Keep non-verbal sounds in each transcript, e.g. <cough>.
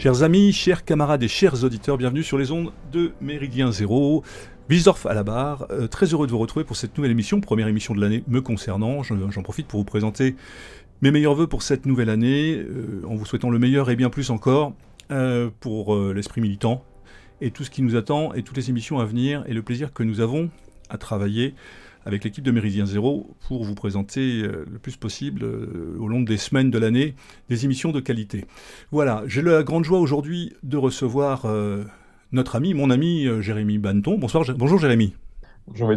Chers amis, chers camarades et chers auditeurs, bienvenue sur les ondes de Méridien Zéro. Wiesdorf à la barre, euh, très heureux de vous retrouver pour cette nouvelle émission, première émission de l'année me concernant. J'en profite pour vous présenter mes meilleurs voeux pour cette nouvelle année, euh, en vous souhaitant le meilleur et bien plus encore euh, pour l'esprit militant et tout ce qui nous attend et toutes les émissions à venir et le plaisir que nous avons à travailler avec l'équipe de Méridien Zéro pour vous présenter euh, le plus possible euh, au long des semaines de l'année des émissions de qualité. Voilà, j'ai la grande joie aujourd'hui de recevoir euh, notre ami, mon ami Jérémy Banton. Bonsoir, bonjour Jérémy. Bonjour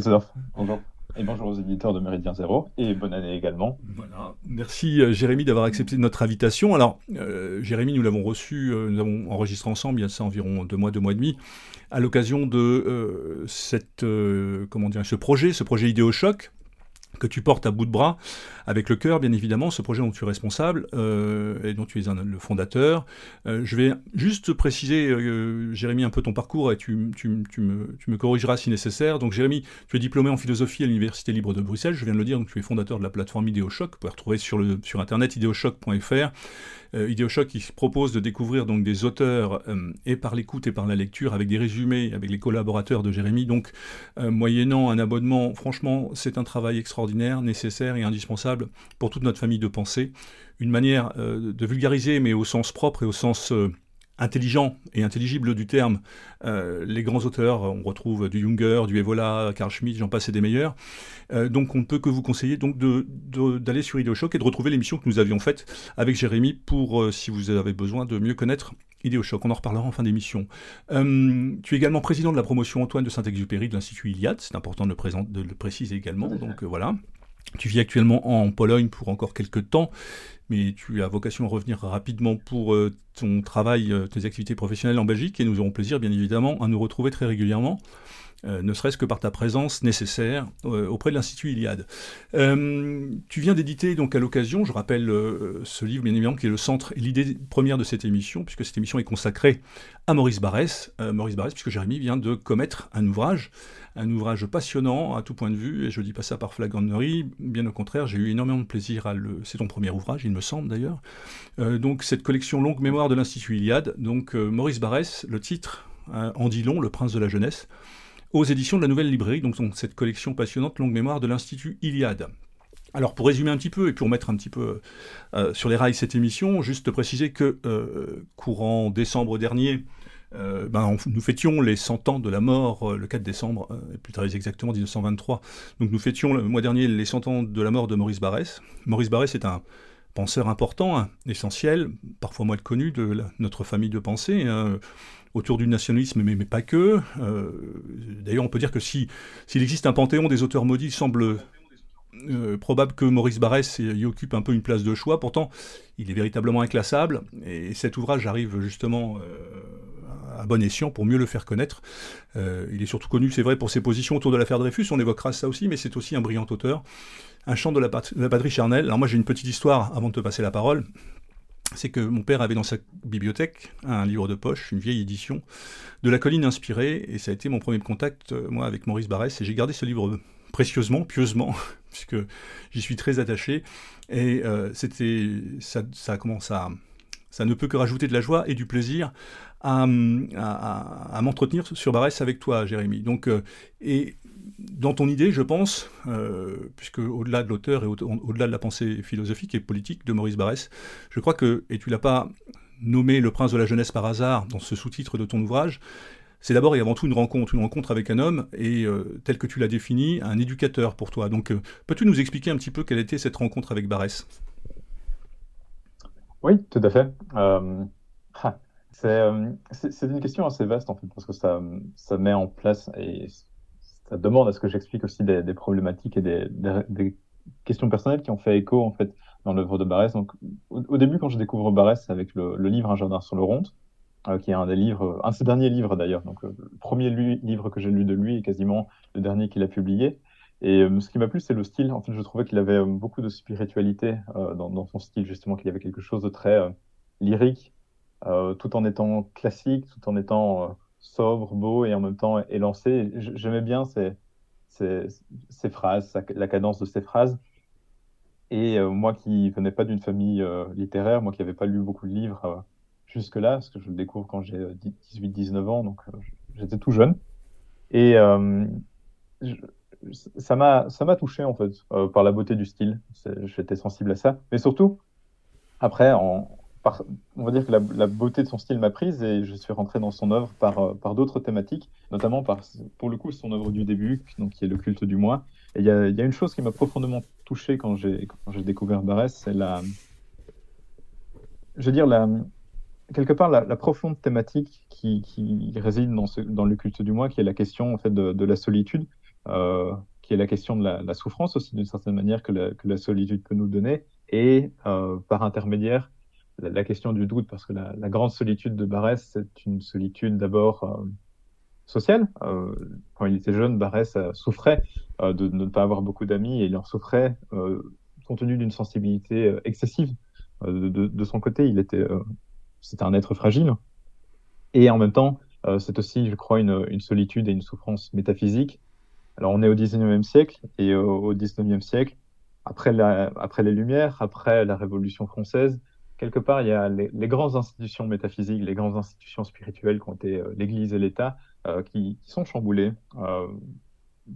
Bonjour. Et bonjour aux éditeurs de Méridien Zéro et bonne année également. Voilà. Merci Jérémy d'avoir accepté notre invitation. Alors, Jérémy, nous l'avons reçu, nous avons enregistré ensemble il y a ça environ deux mois, deux mois et demi à l'occasion de euh, euh, ce projet, ce projet Idéochoc que tu portes à bout de bras, avec le cœur, bien évidemment, ce projet dont tu es responsable euh, et dont tu es le fondateur. je vais juste préciser, Jérémy, un peu ton parcours et tu, me, corrigeras si nécessaire. Donc, Jérémy, tu es diplômé en philosophie à l'Université libre de Bruxelles, je viens de le dire, donc tu es fondateur de la plateforme Idéochoc. Vous pouvez retrouver sur, internet idéochoc.fr euh, Idéochoc qui propose de découvrir donc des auteurs euh, et par l'écoute et par la lecture avec des résumés avec les collaborateurs de Jérémy. Donc, euh, moyennant un abonnement, franchement, c'est un travail extraordinaire, nécessaire et indispensable pour toute notre famille de pensée. Une manière de vulgariser, mais au sens propre et au sens intelligent et intelligible du terme, euh, les grands auteurs, on retrouve du Junger, du Evola, Carl Schmitt, j'en passe et des meilleurs. Euh, donc on ne peut que vous conseiller donc d'aller sur Ideoshock et de retrouver l'émission que nous avions faite avec Jérémy pour, euh, si vous avez besoin de mieux connaître Ideoshock. On en reparlera en fin d'émission. tu es également président de la promotion Antoine de Saint-Exupéry de l'Institut Iliade, c'est important de le, de le, préciser également. Donc voilà. Tu vis actuellement en Pologne pour encore quelques temps mais tu as vocation à revenir rapidement pour euh, ton travail, euh, tes activités professionnelles en Belgique, et nous aurons plaisir, bien évidemment, à nous retrouver très régulièrement. Euh, ne serait-ce que par ta présence nécessaire auprès de l'Institut Iliade. tu viens d'éditer donc à l'occasion, je rappelle ce livre bien évidemment qui est le centre et l'idée première de cette émission, puisque cette émission est consacrée à Maurice Barrès, Maurice Barrès, puisque Jérémy vient de commettre un ouvrage un ouvrage passionnant à tout point de vue, et je dis pas ça par flagrannerie, bien au contraire, j'ai eu énormément de plaisir à le... C'est ton premier ouvrage, il me semble d'ailleurs. Euh, donc cette collection longue mémoire de l'Institut Iliade, donc euh, Maurice Barrès, le titre, euh, en Le Prince de la Jeunesse, aux éditions de la Nouvelle Librairie, donc, cette collection passionnante longue mémoire de l'Institut Iliade. Alors pour résumer un petit peu et pour mettre un petit peu sur les rails cette émission, juste préciser que courant décembre dernier, euh, ben, nous fêtions les 100 ans de la mort euh, le 4 décembre, euh, plus tard exactement 1923. Donc nous fêtions le mois dernier les 100 ans de la mort de Maurice Barrès. Maurice Barrès est un penseur important, hein, essentiel, parfois moins connu de notre famille de pensée, hein, autour du nationalisme, mais, pas que. D'ailleurs, on peut dire que si s'il existe un panthéon des auteurs maudits, il semble probable que Maurice Barrès y occupe un peu une place de choix. Pourtant, il est véritablement inclassable. Et cet ouvrage arrive justement à bon escient pour mieux le faire connaître. Euh, il est surtout connu, c'est vrai, pour ses positions autour de l'affaire Dreyfus, on évoquera ça aussi, mais c'est aussi un brillant auteur. Un chant de la, patrie charnelle. Alors moi j'ai une petite histoire avant de te passer la parole. C'est que mon père avait dans sa bibliothèque un livre de poche, une vieille édition de La colline inspirée, et ça a été mon premier contact, euh, moi, avec Maurice Barrès, et j'ai gardé ce livre précieusement, pieusement, <laughs> puisque j'y suis très attaché, et euh, c'était, ça, ça commence à, ça ne peut que rajouter de la joie et du plaisir à, m'entretenir sur Barès avec toi, Jérémy. Donc, euh, et dans ton idée, je pense, euh, puisque au-delà de l'auteur et au-delà de la pensée philosophique et politique de Maurice Barès, je crois que, et tu l'as pas nommé le prince de la jeunesse par hasard dans ce sous-titre de ton ouvrage, c'est d'abord et avant tout une rencontre, une rencontre avec un homme, et euh, tel que tu l'as défini, un éducateur pour toi. Donc, peux-tu nous expliquer un petit peu quelle était cette rencontre avec Barès oui, tout à fait. Euh, euh, c'est une question assez vaste en fait, parce que ça, ça met en place et ça demande à ce que j'explique aussi des, problématiques et des, questions personnelles qui ont fait écho en fait dans l'œuvre de Barès. Donc, au, début, quand je découvre Barès avec le, livre Un jardin sur le Ronde, euh, qui est un des livres, un de ses derniers livres d'ailleurs, donc le premier livre que j'ai lu de lui et quasiment le dernier qu'il a publié. Et euh, ce qui m'a plu, c'est le style. En fait, je trouvais qu'il avait euh, beaucoup de spiritualité euh, dans, dans, son style, justement, qu'il y avait quelque chose de très lyrique, tout en étant classique, tout en étant sobre, beau et en même temps élancé. J'aimais bien ces, phrases, la cadence de ces phrases. Et moi qui venais pas d'une famille littéraire, moi qui n'avais pas lu beaucoup de livres, jusque-là, parce que je le découvre quand j'ai 18-19 ans, donc j'étais tout jeune. Et ça m'a touché en fait par la beauté du style. J'étais sensible à ça, mais surtout après, en, on va dire que la, beauté de son style m'a prise et je suis rentré dans son œuvre par, euh, d'autres thématiques, notamment pour le coup, son œuvre du début, donc, qui est le culte du moi. Et il y a, une chose qui m'a profondément touché quand j'ai, découvert Barès, c'est la. Je veux dire, quelque part, la, profonde thématique qui, réside dans, le culte du moi, qui est la question en fait, de, la solitude, euh, qui est la question de la, souffrance aussi, d'une certaine manière, que la, que la solitude peut nous donner, et euh, par intermédiaire, la, question du doute, parce que la, grande solitude de Barès, c'est une solitude d'abord euh, sociale. Euh, quand il était jeune, Barès euh, souffrait de, ne pas avoir beaucoup d'amis et il en souffrait compte tenu d'une sensibilité excessive. De, son côté, il était, c'était un être fragile. Et en même temps, c'est aussi, je crois, une, solitude et une souffrance métaphysique. Alors, on est au 19e siècle, et au, au 19e siècle, après les Lumières, après la Révolution française, quelque part, il y a les, grandes institutions métaphysiques, les grandes institutions spirituelles qui ont été euh, l'Église et l'État, euh, qui, sont chamboulées euh,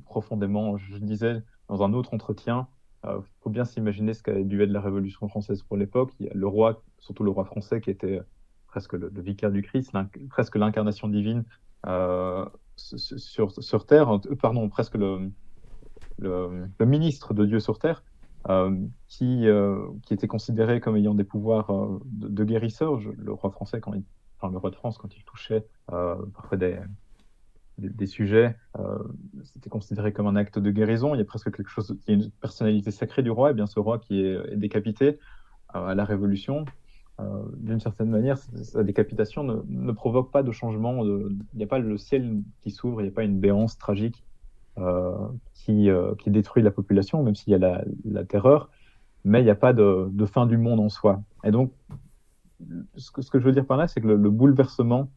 profondément. Je disais dans un autre entretien, il faut bien s'imaginer ce qu'a dû être la Révolution française pour l'époque. Le roi, surtout le roi français, qui était presque le, vicaire du Christ, presque l'incarnation divine sur, sur, terre, pardon, presque le, le, ministre de Dieu sur terre. Euh, qui, euh, qui était considéré comme ayant des pouvoirs euh, de, guérisseur. le roi français, quand il, enfin, le roi de France, quand il touchait parfois des, des, sujets, c'était considéré comme un acte de guérison. Il y a presque quelque chose, il y a une personnalité sacrée du roi, et bien ce roi qui est, décapité à la Révolution. D'une certaine manière, sa décapitation ne, provoque pas de changement. Il n'y a pas le ciel qui s'ouvre, il n'y a pas une béance tragique qui, euh, qui, détruit la population, même s'il y a la, terreur, mais il n'y a pas de, fin du monde en soi. Et donc, ce que, je veux dire par là, c'est que le, bouleversement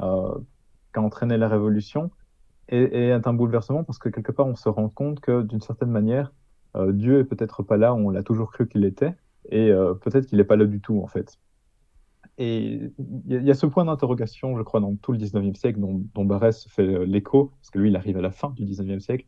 euh, qu'a entraîné la révolution est, est, un bouleversement parce que quelque part, on se rend compte que d'une certaine manière, euh, Dieu est peut-être pas là on l'a toujours cru qu'il était, et euh, peut-être qu'il n'est pas là du tout, en fait. Et il y, a ce point d'interrogation, je crois, dans tout le 19e siècle, dont, dont Barès fait euh, l'écho, parce que lui, il arrive à la fin du 19e siècle,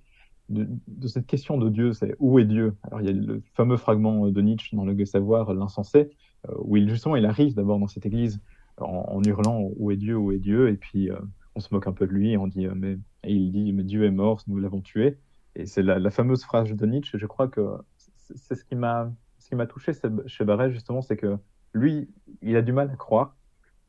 de, cette question de Dieu, c'est où est Dieu? Alors il y a le fameux fragment de Nietzsche dans Le Savoir, l'insensé, euh, où il, justement il arrive d'abord dans cette église en, hurlant où est Dieu, où est Dieu, et puis euh, on se moque un peu de lui et on dit mais et il dit mais Dieu est mort, nous l'avons tué. Et c'est la, la, fameuse phrase de Nietzsche. Je crois que c'est ce qui m'a touché chez Barès justement, c'est que lui, il a du mal à croire.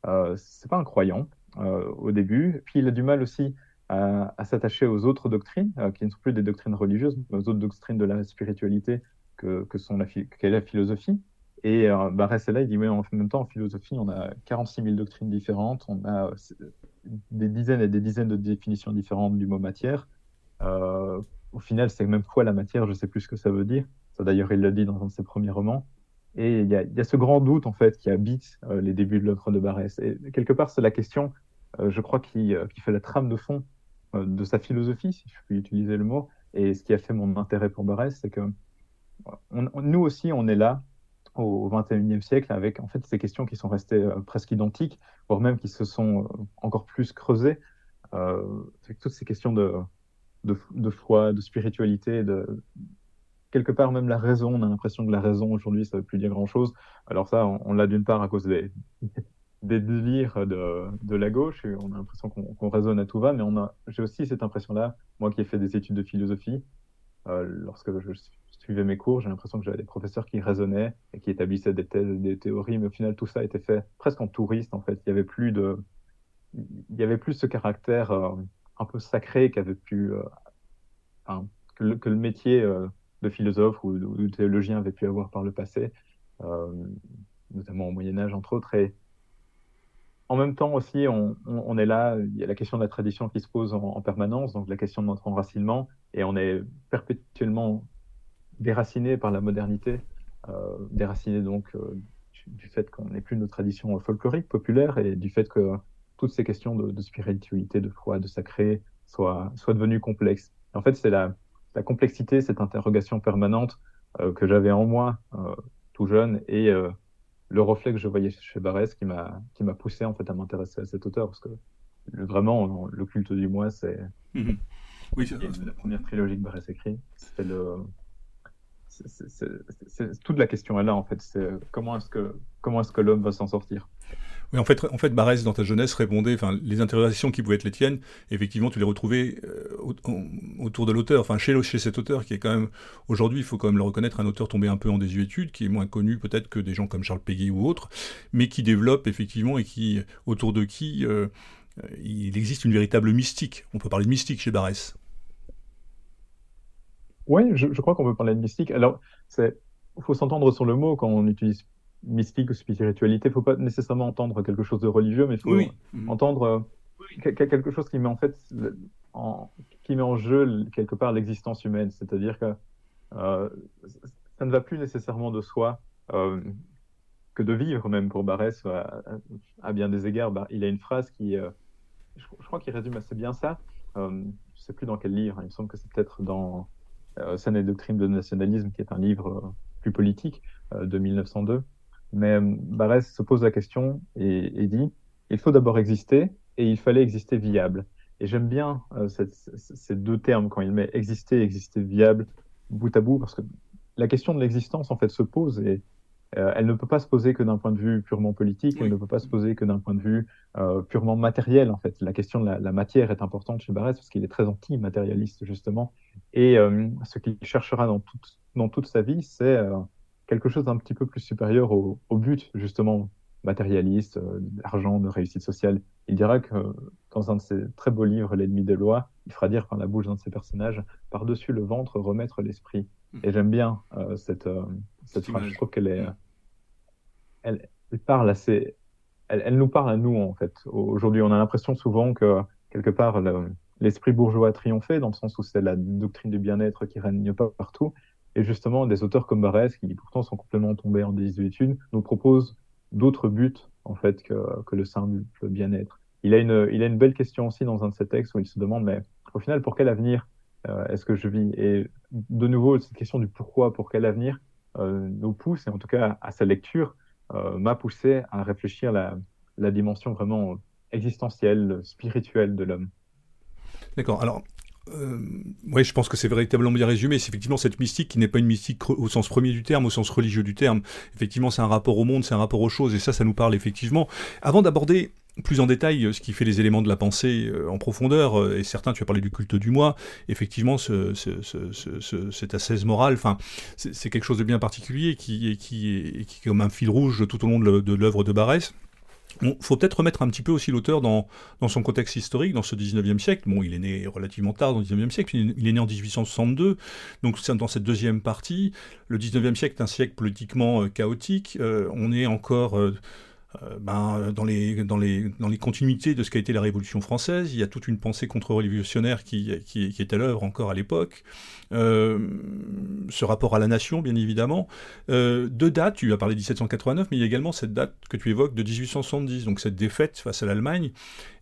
Euh, c'est pas un croyant euh, au début. Puis il a du mal aussi à, s'attacher aux autres doctrines, euh, qui ne sont plus des doctrines religieuses, mais aux autres doctrines de la spiritualité que, sont la, qu'est la philosophie. Et euh, bah, là, il dit, mais en même temps, en philosophie, on a 46 000 doctrines différentes, on a des dizaines et des dizaines de définitions différentes du mot matière. Au final, c'est même quoi la matière, je sais plus ce que ça veut dire. Ça, d'ailleurs, il l'a dit dans un de ses premiers romans. Et il y, a, ce grand doute en fait qui habite euh, les débuts de l'œuvre de Barès. Et quelque part, c'est la question, euh, je crois, qui, euh, qui, fait la trame de fond de sa philosophie, si je puis utiliser le mot. Et ce qui a fait mon intérêt pour Barès, c'est que nous aussi, on est là au XXIe siècle avec en fait ces questions qui sont restées presque identiques, voire même qui se sont encore plus creusées. avec toutes ces questions de, de, de foi, de spiritualité, de, quelque part même la raison, on a l'impression que la raison aujourd'hui, ça ne veut plus dire grand-chose. Alors ça, on, l'a d'une part à cause des, des délires de, de, la gauche, on a l'impression qu'on raisonne à tout va, mais j'ai aussi cette impression-là, moi qui ai fait des études de philosophie, euh, lorsque je suivais mes cours, j'ai l'impression que j'avais des professeurs qui raisonnaient et qui établissaient des thèses, des théories, mais au final, tout ça était fait presque en touriste, en fait. Il y avait plus de... Il y avait plus ce caractère euh, un peu sacré qu'avait pu... Euh, que, le, métier de philosophes ou, de théologiens avaient pu avoir par le passé, euh, notamment au Moyen Âge entre autres. Et en même temps aussi, on, est là, il y a la question de la tradition qui se pose en, permanence, donc la question de notre enracinement, et on est perpétuellement déraciné par la modernité, euh, déraciné donc euh, du, fait qu'on n'ait plus nos traditions folkloriques, populaires, et du fait que toutes ces questions de, spiritualité, de foi, de sacré soient, soient devenues complexes. en fait, c'est la, la complexité, cette interrogation permanente euh, que j'avais en moi euh, tout jeune et euh, le reflet que je voyais chez Barès qui m'a qui m'a poussé en fait à m'intéresser à cet auteur. Parce que vraiment le culte du moi c'est mhm. oui, la première trilogie que Barès écrit. Le c'est toute la question est là en fait. C'est comment est-ce que comment est-ce que l'homme va s'en sortir? Oui, en fait, en fait, Barès, dans ta jeunesse, répondait, enfin, les interrogations qui pouvaient être les tiennes, effectivement, tu les retrouvais euh, autour de l'auteur, enfin, chez, chez cet auteur, qui est quand même, aujourd'hui, il faut quand même le reconnaître, un auteur tombé un peu en désuétude, qui est moins connu peut-être que des gens comme Charles Péguy ou autres, mais qui développe, effectivement, et qui, autour de qui, euh, il existe une véritable mystique. On peut parler de mystique chez Barès. Oui, je, je crois qu'on peut parler de mystique. Alors, c'est, faut s'entendre sur le mot quand on utilise mystique ou spiritualité, il faut pas nécessairement entendre quelque chose de religieux, mais il faut mhm. entendre euh, quelque chose qui met en fait en, qui met en jeu quelque part l'existence humaine. C'est-à-dire que euh, ça ne va plus nécessairement de soi euh, que de vivre, même pour Barès, à, bien des égards. Bah, il a une phrase qui, je, crois qu'il résume assez bien ça. je ne sais plus dans quel livre, il me semble que c'est peut-être dans Scène et doctrine de nationalisme, qui est un livre plus politique de 1902. Mais euh, Barès se pose la question et, dit il faut d'abord exister et il fallait exister viable. Et j'aime bien euh, ces deux termes quand il met exister et exister viable bout à bout, parce que la question de l'existence en fait se pose et euh, elle ne peut pas se poser que d'un point de vue purement politique, elle ne peut pas se poser que d'un point de vue purement matériel en fait. La question de la, matière est importante chez Barès parce qu'il est très anti-matérialiste justement. Et ce qu'il cherchera dans toute sa vie, c'est quelque chose d'un petit peu plus supérieur au, but, justement, matérialiste, euh, d'argent, de réussite sociale. Il dira que dans un de ses très beaux livres, L'ennemi des lois, il fera dire par la bouche d'un de ses personnages, par-dessus le ventre, remettre l'esprit. Mmh. Et j'aime bien euh, cette, euh, cette phrase. Je trouve qu'elle est. Mmh. Elle, parle assez. Elle, elle, nous parle à nous, en fait. Aujourd'hui, on a l'impression souvent que, quelque part, l'esprit bourgeois a triomphé, dans le sens où c'est la doctrine du bien-être qui règne pas partout. Et justement, des auteurs comme Barès, qui pourtant sont complètement tombés en désuétude, nous proposent d'autres buts en fait que, que le simple bien-être. Il a une il a une belle question aussi dans un de ses textes où il se demande mais au final pour quel avenir euh, est-ce que je vis? Et de nouveau cette question du pourquoi, pour quel avenir euh, nous pousse et en tout cas à, sa lecture euh, m'a poussé à réfléchir la la dimension vraiment existentielle, spirituelle de l'homme. D'accord. Alors, euh, oui, je pense que c'est véritablement bien résumé. C'est effectivement cette mystique qui n'est pas une mystique au sens premier du terme, au sens religieux du terme. Effectivement, c'est un rapport au monde, c'est un rapport aux choses, et ça, ça nous parle effectivement. Avant d'aborder plus en détail euh, ce qui fait les éléments de la pensée euh, en profondeur, et certains, tu as parlé du culte du moi, effectivement, ce, ce, ce, cette assaise morale, enfin, c'est quelque chose de bien particulier qui, qui, qui est comme un fil rouge tout au long de l'œuvre de Barès. Il faut peut-être remettre un petit peu aussi l'auteur dans, son contexte historique, dans ce 19e siècle. Bon, il est né relativement tard dans le 19e siècle, il est né en 1862, donc dans cette deuxième partie. Le 19e siècle est un siècle politiquement euh, chaotique, euh, on est encore... Euh, euh, ben, dans, les, continuités de ce qu'a été la Révolution française, il y a toute une pensée contre-révolutionnaire qui, est à l'œuvre encore à l'époque. Euh, ce rapport à la nation, bien évidemment. Euh, deux dates, tu as parlé de 1789, mais il y a également cette date que tu évoques de 1870, donc cette défaite face à l'Allemagne.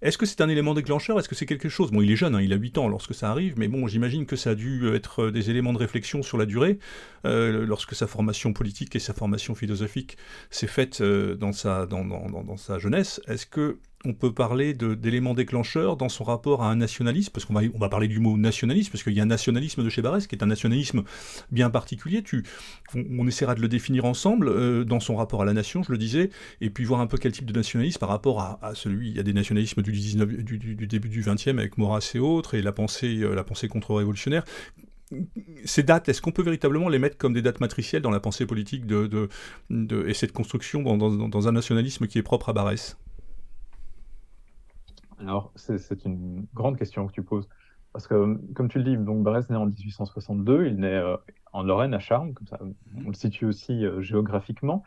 Est-ce que c'est un élément déclencheur? Est-ce que c'est quelque chose? Bon, il est jeune, hein, il a 8 ans lorsque ça arrive, mais bon, j'imagine que ça a dû être des éléments de réflexion sur la durée, euh, lorsque sa formation politique et sa formation philosophique s'est faite dans, sa, dans, sa jeunesse. Est-ce que on peut parler d'éléments déclencheurs dans son rapport à un nationalisme, parce qu'on va, on va parler du mot nationalisme, parce qu'il y a un nationalisme de chez Barès, qui est un nationalisme bien particulier, on, essaiera de le définir ensemble, euh, dans son rapport à la nation, je le disais, et puis voir un peu quel type de nationalisme par rapport à, celui, il y a des nationalismes du, 19, du, du, début du 20e avec Maurras et autres, et la pensée, euh, la pensée contre-révolutionnaire, ces dates, est-ce qu'on peut véritablement les mettre comme des dates matricielles dans la pensée politique de, et cette construction dans, un nationalisme qui est propre à Barès? Alors, c'est une grande question que tu poses. Parce que, comme tu le dis, donc Barès naît en 1862, il naît euh, en Lorraine, à Charmes, comme ça, on le situe aussi euh, géographiquement.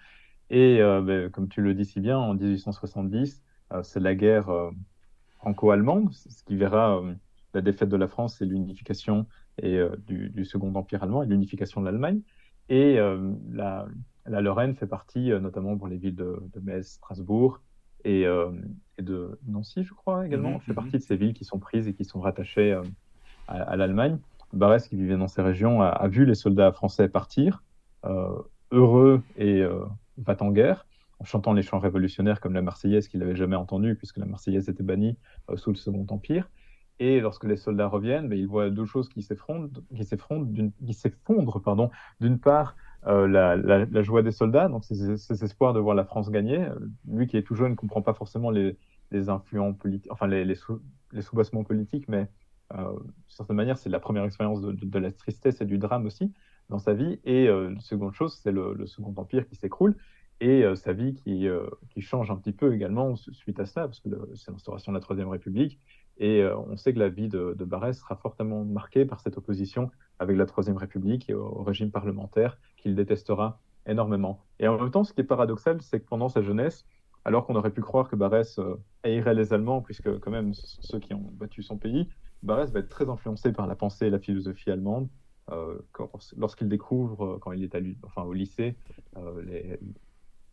Et euh, ben, comme tu le dis si bien, en 1870, c'est la guerre franco-allemande, ce qui verra la défaite de la France et l'unification et du, Second Empire allemand et l'unification de l'Allemagne. Et la, la, Lorraine fait partie, notamment pour les villes de, de Metz, Strasbourg, et, euh, et, de Nancy, je crois également, mmh, fait mmh. partie de ces villes qui sont prises et qui sont rattachées euh, à, à l'Allemagne. Barès, qui vivait dans ces régions, a, a vu les soldats français partir, euh, heureux et va en guerre. chantant les chants révolutionnaires comme la Marseillaise qu'il n'avait jamais entendue, puisque la Marseillaise était bannie sous le Second Empire. Et lorsque les soldats reviennent, ben, ils voient deux choses qui s'effondrent, qui s'effondrent, pardon. D'une part, euh, la, joie des soldats, donc ces, espoirs de voir la France gagner. Lui qui est tout jeune ne comprend pas forcément les, influents politiques, enfin les, les, politiques, mais euh, d'une certaine manière, c'est la première expérience de, la tristesse et du drame aussi dans sa vie. Et euh, seconde chose, c'est le, Second Empire qui s'écroule et euh, sa vie qui, qui change un petit peu également suite à ça, parce que c'est l'instauration de la Troisième République. Et on sait que la vie de, de Barès sera fortement marquée par cette opposition avec la Troisième République et au, régime parlementaire qu'il détestera énormément. Et en même temps, ce qui est paradoxal, c'est que pendant sa jeunesse, alors qu'on aurait pu croire que Barès haïrait les Allemands, puisque quand même ceux qui ont battu son pays, Barès va être très influencé par la pensée et la philosophie allemande. Euh, lorsqu'il découvre, euh, quand il est à, enfin, au lycée, euh, les,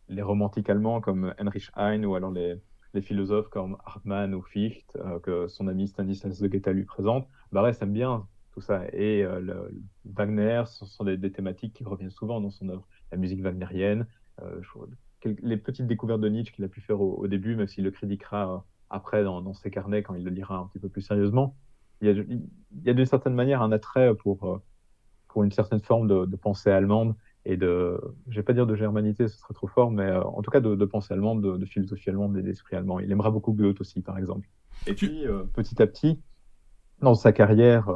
les, romantiques allemands comme Heinrich Heine ou alors les, les philosophes comme Hartmann ou Fichte, que son ami Stanislas de Guetta lui présente, Barès aime bien tout ça. Et le, Wagner, ce sont des, thématiques qui reviennent souvent dans son œuvre. La musique wagnérienne, les petites découvertes de Nietzsche qu'il a pu faire au, début, même s'il le critiquera après dans, ses carnets quand il le lira un petit peu plus sérieusement il y a, d'une certaine manière un attrait pour, euh, pour une certaine forme de, pensée allemande et de, je vais pas dire de germanité, ce serait trop fort, mais euh, en tout cas de, pensée allemande, de, philosophie allemande et d'esprit allemand. Il aimera beaucoup Goethe aussi, par exemple. Et puis, euh, petit à petit, dans sa carrière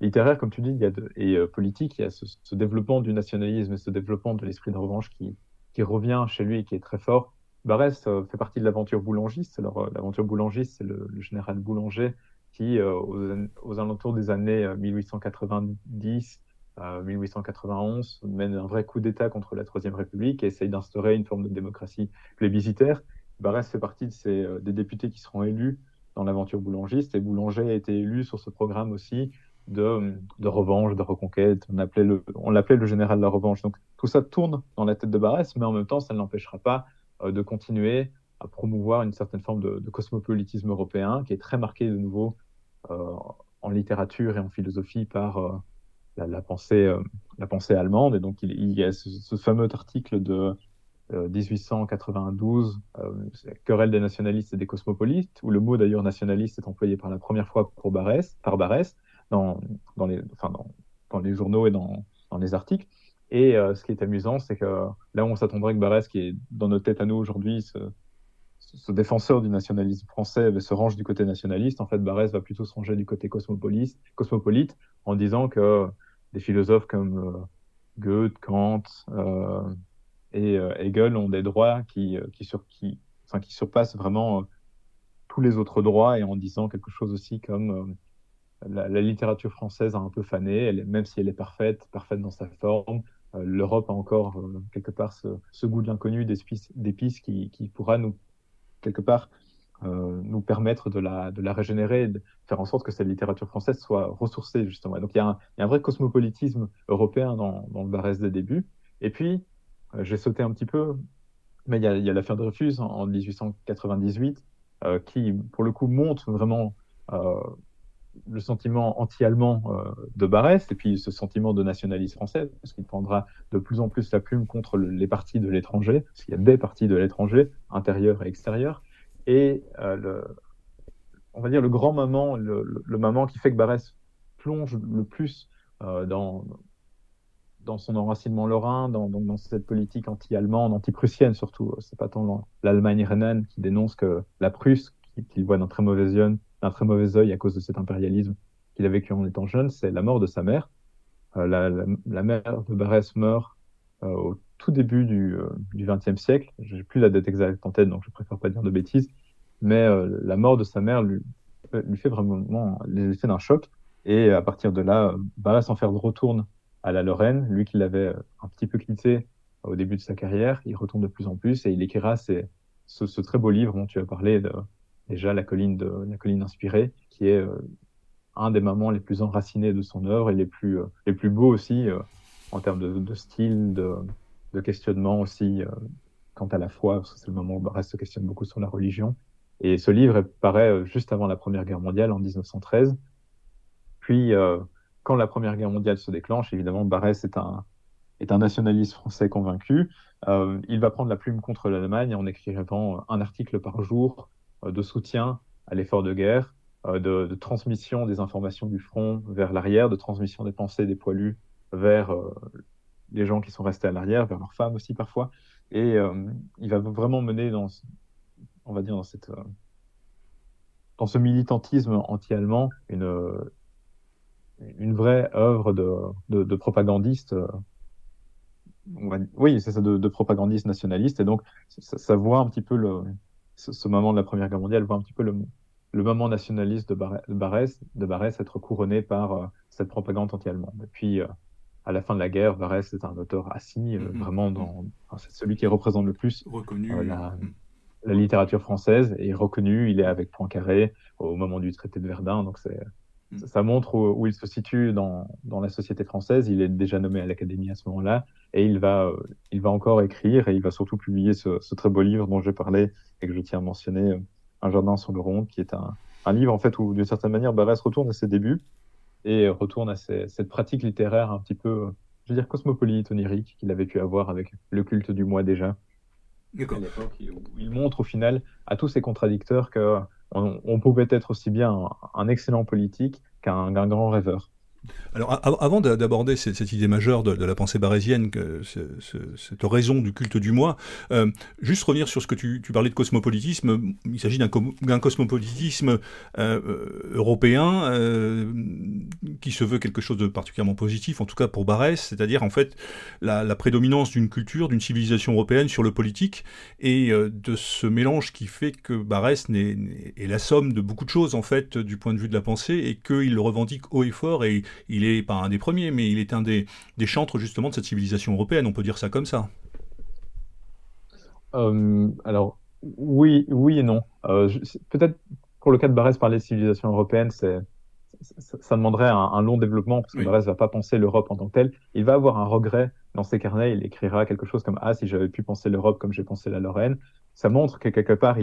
littéraire, comme tu dis, il y a et politique, il y a ce, développement du nationalisme et ce développement de l'esprit de revanche qui, qui revient chez lui et qui est très fort. Barès fait partie de l'aventure boulangiste. Alors, l'aventure boulangiste, c'est le, général Boulanger qui, euh, aux, alentours des années 1890, euh, 1891, euh, mène un vrai coup d'État contre la Troisième République et essaye d'instaurer une forme de démocratie plébiscitaire. Barès fait partie ces, des députés qui seront élus dans l'aventure boulangiste et Boulanger a été élu sur ce programme aussi de, revanche, de reconquête. On l'appelait le, l'appelait le général de la revanche. Donc tout ça tourne dans la tête de Barès, mais en même temps, ça ne l'empêchera pas de continuer à promouvoir une certaine forme de, cosmopolitisme européen qui est très marqué de nouveau euh, en littérature et en philosophie par euh, la, pensée, euh, la pensée allemande. Et donc, il, y a ce, fameux article de 1892, Querelle des nationalistes et des cosmopolites, où le mot d'ailleurs nationaliste est employé par la première fois pour Barès, par Barès dans, dans, les, enfin, dans, dans, les journaux et dans, dans les articles. Et ce qui est amusant, c'est que là on s'attendrait que Barès, qui est dans nos têtes à nous aujourd'hui, se, ce défenseur du nationalisme français se range du côté nationaliste, en fait, Barès va plutôt se ranger du côté cosmopolite, en disant que des philosophes comme euh, Goethe, Kant euh, et euh, Hegel ont des droits qui, qui, sur, qui, enfin, qui surpassent vraiment tous les autres droits et en disant quelque chose aussi comme la, littérature française a un peu fané, même si elle est parfaite, parfaite dans sa forme, l'Europe a encore quelque part ce, goût de l'inconnu, d'épices qui, qui pourra nous quelque part euh, nous permettre de la, de la régénérer, de faire en sorte que cette littérature française soit ressourcée, justement. donc il y, a un, vrai cosmopolitisme européen dans, dans le Barès des débuts. Et puis, euh, j'ai sauté un petit peu, mais il y a, l'affaire Dreyfus en, en 1898, euh, qui, pour le coup, montre vraiment le sentiment anti-allemand de Barès et puis ce sentiment de nationalisme français, parce qu'il prendra de plus en plus la plume contre les partis de l'étranger, parce qu'il y a des partis de l'étranger, intérieurs et extérieurs, et euh, le, on va dire le grand moment, le, moment qui fait que Barès plonge le plus euh, dans, dans son enracinement lorrain, dans, dans, cette politique anti-allemande, anti-prussienne surtout. C'est pas tant l'Allemagne rhénane qui dénonce que la Prusse, qu'il voit d'un très mauvais œil, d'un très mauvais œil à cause de cet impérialisme qu'il a vécu en étant jeune, c'est la mort de sa mère. Euh, la, mère de Barès meurt au tout début du XXe euh, siècle. J'ai plus la date exacte en tête, donc je préfère pas dire de bêtises. Mais euh, la mort de sa mère lui, euh, fait vraiment l'effet d'un choc. Et à partir de là, Barès en faire retourne à la Lorraine, lui qui l'avait un petit peu quitté au début de sa carrière. Il retourne de plus en plus et il écrira ce, très beau livre dont tu as parlé, déjà La colline, de, la colline inspirée, qui est un des moments les plus enracinés de son œuvre et les plus, les plus beaux aussi en termes de, style, de, questionnement aussi euh, quant à la foi, parce que c'est le moment où Barès se questionne beaucoup sur la religion. Et ce livre paraît euh, juste avant la Première Guerre mondiale, en 1913. Puis, euh, quand la Première Guerre mondiale se déclenche, évidemment, Barès est un, est un nationaliste français convaincu. il va prendre la plume contre l'Allemagne en écrivant un article par jour de soutien à l'effort de guerre, de, transmission des informations du front vers l'arrière, de transmission des pensées des poilus vers les gens qui sont restés à l'arrière, vers leurs femmes aussi parfois. Et il va vraiment mener dans, on va dire, dans cette dans ce militantisme anti-allemand une, une vraie œuvre de, propagandiste. Euh, oui, c'est ça, de, propagandiste nationaliste. Et donc, ça, voit un petit peu le, ce, moment de la Première Guerre mondiale, voit un petit peu le, le moment nationaliste de, Barès, de Barès être couronné par euh, cette propagande anti-allemande. Et puis, euh, à la fin de la guerre, Barès est un auteur assis, mm-hmm. vraiment dans, c'est celui qui représente le plus reconnu la, mm la littérature française est reconnue. Il est avec Poincaré au moment du traité de Verdun. Donc c'est, mm. ça montre où, il se situe dans, dans, la société française. Il est déjà nommé à l'Académie à ce moment-là. Et il va, euh, il va encore écrire et il va surtout publier ce, ce très beau livre dont j'ai parlé et que je tiens à mentionner, euh, Un jardin sur le Rhône, qui est un, un livre en fait où d'une certaine manière Barès retourne à ses débuts et retourne à cette pratique littéraire un petit peu, je veux dire, cosmopolite, onirique qu'il avait pu avoir avec le culte du moi déjà où il montre au final à tous ces contradicteurs qu'on on pouvait être aussi bien un excellent politique qu'un grand rêveur. Alors, avant d'aborder cette, idée majeure de, la pensée barésienne, cette raison du culte du moi, euh, juste revenir sur ce que tu, parlais de cosmopolitisme. Il s'agit d'un cosmopolitisme euh, européen euh, qui se veut quelque chose de particulièrement positif, en tout cas pour Barès, c'est-à-dire en fait la, prédominance d'une culture, d'une civilisation européenne sur le politique, et de ce mélange qui fait que Barès est, la somme de beaucoup de choses en fait du point de vue de la pensée, et qu'il le revendique haut et fort et il est pas un des premiers, mais il est un des, des chantres justement de cette civilisation européenne, on peut dire ça comme ça. Euh, alors, oui, oui et non. Euh, peut-être pour le cas de Barès, parler de civilisation européenne, c'est, ça, demanderait un, long développement, parce que oui. Barès ne va pas penser l'Europe en tant que telle. Il va avoir un regret dans ses carnets, il écrira quelque chose comme Ah, si j'avais pu penser l'Europe comme j'ai pensé la Lorraine. Ça montre que quelque part,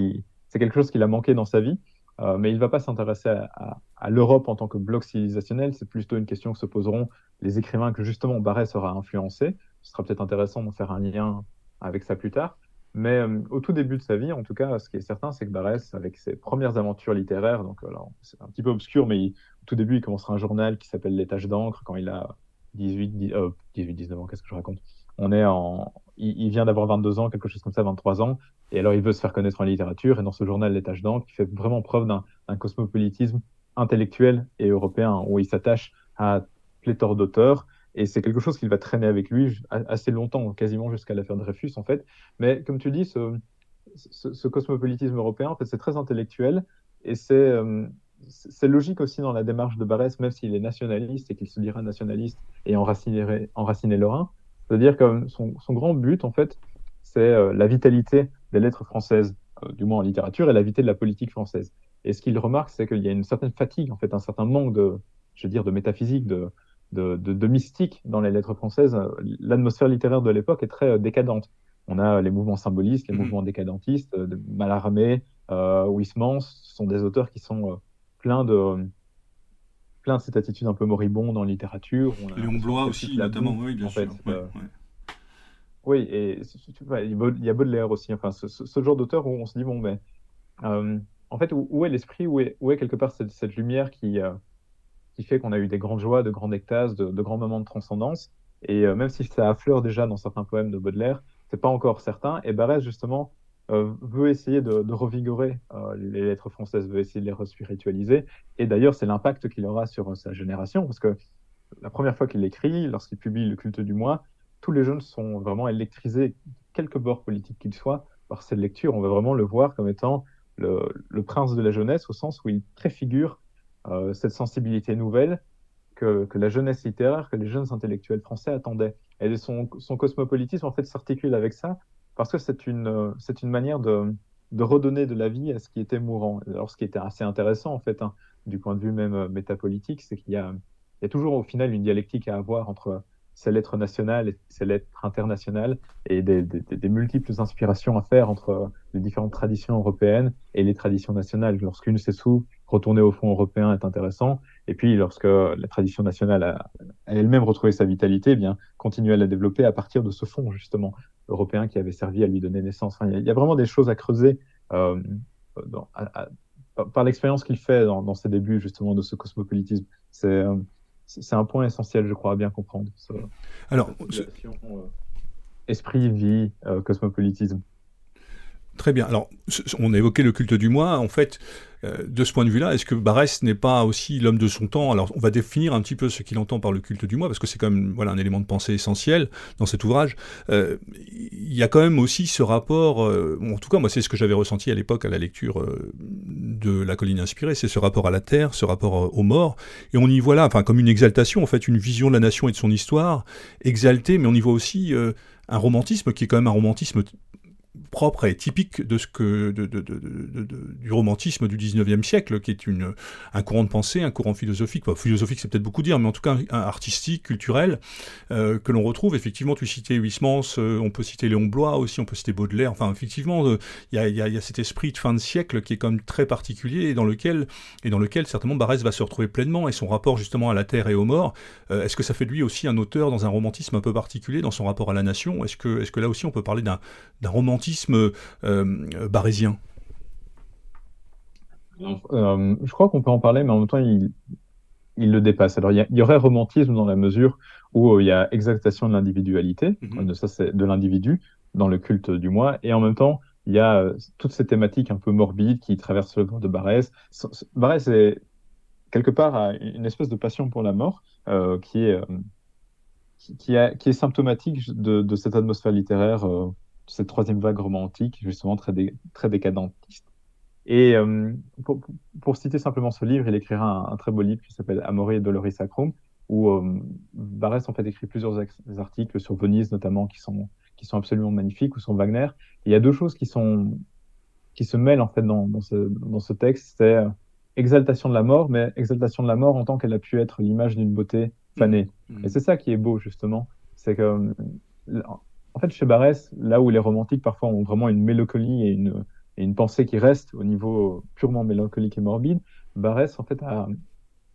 c'est quelque chose qu'il a manqué dans sa vie. Euh, mais il ne va pas s'intéresser à, l'Europe en tant que bloc civilisationnel. C'est plutôt une question que se poseront les écrivains que justement Barès aura influencé. Ce sera peut-être intéressant de faire un lien avec ça plus tard. Mais euh, au tout début de sa vie, en tout cas, ce qui est certain, c'est que Barès, avec ses premières aventures littéraires, donc c'est un petit peu obscur, mais au tout début, il commencera un journal qui s'appelle Les Taches d'encre quand il a 18, 18 19 ans, qu'est-ce que je raconte? On est en, il, vient d'avoir 22 ans, quelque chose comme ça, 23 ans, et alors il veut se faire connaître en littérature, et dans ce journal Les Taches d'encre, il fait vraiment preuve d'un cosmopolitisme intellectuel et européen, où il s'attache à pléthore d'auteurs, et c'est quelque chose qu'il va traîner avec lui assez longtemps, quasiment jusqu'à l'affaire Dreyfus, en fait. Mais comme tu dis, ce, cosmopolitisme européen, en fait, c'est très intellectuel, et c'est euh, c'est logique aussi dans la démarche de Barès, même s'il est nationaliste et qu'il se dira nationaliste et enraciné, enraciné lorrain, c'est-à-dire que son, grand but, en fait, c'est euh, la vitalité des lettres françaises, euh, du moins en littérature, et la vitalité de la politique française. Et ce qu'il remarque, c'est qu'il y a une certaine fatigue, en fait, un certain manque de, je veux dire, de métaphysique, de, de, mystique dans les lettres françaises. L'atmosphère littéraire de l'époque est très euh, décadente. On a les mouvements symbolistes, les mmh. mouvements décadentistes, de Mallarmé, euh, Huysmans, ce sont des auteurs qui sont pleins de plein de cette attitude un peu moribonde en littérature. Léon Blois aussi, notamment, oui, bien sûr. Euh, oui, et il y a Baudelaire aussi, enfin, ce, genre d'auteur où on se dit, bon, mais euh, en fait, où, est l'esprit, où est, quelque part cette, lumière qui, euh, qui fait qu'on a eu des grandes joies, de grandes extases, de, grands moments de transcendance, et même si ça affleure déjà dans certains poèmes de Baudelaire, c'est pas encore certain, et Barès, justement, euh, veut essayer de, revigorer euh, les lettres françaises, veut essayer de les respiritualiser. Et d'ailleurs, c'est l'impact qu'il aura sur euh, sa génération, parce que la première fois qu'il écrit, lorsqu'il publie Le culte du moi, tous les jeunes sont vraiment électrisés, quelque bord politique qu'il soit, par cette lecture. On va vraiment le voir comme étant le, prince de la jeunesse, au sens où il préfigure cette sensibilité nouvelle que, la jeunesse littéraire, que les jeunes intellectuels français attendaient. Et son, cosmopolitisme, en fait, s'articule avec ça, parce que c'est une, euh, manière de, redonner de la vie à ce qui était mourant. Alors, ce qui était assez intéressant, en fait, hein, du point de vue même euh, métapolitique, c'est qu'il y a toujours au final une dialectique à avoir entre ces lettres nationales et ces lettres internationales et des, multiples inspirations à faire entre les différentes traditions européennes et les traditions nationales. Lorsqu'une s'essouffle, retourner au fond européen est intéressant. Et puis, lorsque la tradition nationale a elle-même retrouvé sa vitalité, eh bien, continué à la développer à partir de ce fond, justement, européen qui avait servi à lui donner naissance. il, y a, vraiment des choses à creuser euh, par l'expérience qu'il fait dans, ses débuts, justement, de ce cosmopolitisme. C'est c'est un point essentiel, je crois, à bien comprendre. Alors, esprit, vie, cosmopolitisme. Très bien. Alors, on a évoqué le culte du moi. En fait, euh, de ce point de vue-là, est-ce que Barès n'est pas aussi l'homme de son temps? Alors, on va définir un petit peu ce qu'il entend par le culte du moi, parce que c'est quand même voilà, un élément de pensée essentiel dans cet ouvrage. Euh, il y a quand même aussi ce rapport, euh, en tout cas, moi, c'est ce que j'avais ressenti à l'époque à la lecture de La colline inspirée, c'est ce rapport à la terre, ce rapport aux morts. Et on y voit là, enfin, comme une exaltation, en fait, une vision de la nation et de son histoire, exaltée, mais on y voit aussi un romantisme qui est quand même un romantisme propre et typique de ce que de, du romantisme du 19e siècle, qui est une, un courant de pensée, un courant philosophique, philosophique c'est peut-être beaucoup dire, mais en tout cas artistique, culturel, euh, que l'on retrouve. Effectivement, tu citais Huysmans, euh, on peut citer Léon Blois aussi, on peut citer Baudelaire. Enfin, effectivement, euh, il y, a, y, a, cet esprit de fin de siècle qui est quand même très particulier et dans lequel, et dans lequel certainement Barès va se retrouver pleinement et son rapport justement à la terre et aux morts. est-ce que ça fait de lui aussi un auteur dans un romantisme un peu particulier dans son rapport à la nation? Est-ce que, est-ce que là aussi on peut parler d'un romantisme euh, barésien euh, Je crois qu'on peut en parler, mais en même temps, il, il le dépasse. Alors, il y, aurait romantisme dans la mesure où euh, il y a exaltation de l'individualité, mhm. de ça c'est de l'individu dans le culte du moi, et en même temps, il y a toutes ces thématiques un peu morbides qui traversent le de Barès. Barès est quelque part a une espèce de passion pour la mort qui est qui, qui, est symptomatique de, de cette atmosphère littéraire cette troisième vague romantique, justement très, très décadentiste. Et euh, pour, citer simplement ce livre, il écrira un, très beau livre qui s'appelle Amore et Doloris Sacrum, où euh, Barès en fait écrit plusieurs articles sur Venise notamment qui sont, qui sont absolument magnifiques, ou sur Wagner. il y a deux choses qui, sont, qui se mêlent en fait dans, dans, ce, dans ce texte, c'est euh, exaltation de la mort, mais exaltation de la mort en tant qu'elle a pu être l'image d'une beauté fanée. Mmh. Et c'est ça qui est beau justement, c'est que en fait, chez Barès, là où les romantiques parfois ont vraiment une mélancolie et une, une pensée qui reste au niveau purement mélancolique et morbide, Barès, en fait, a,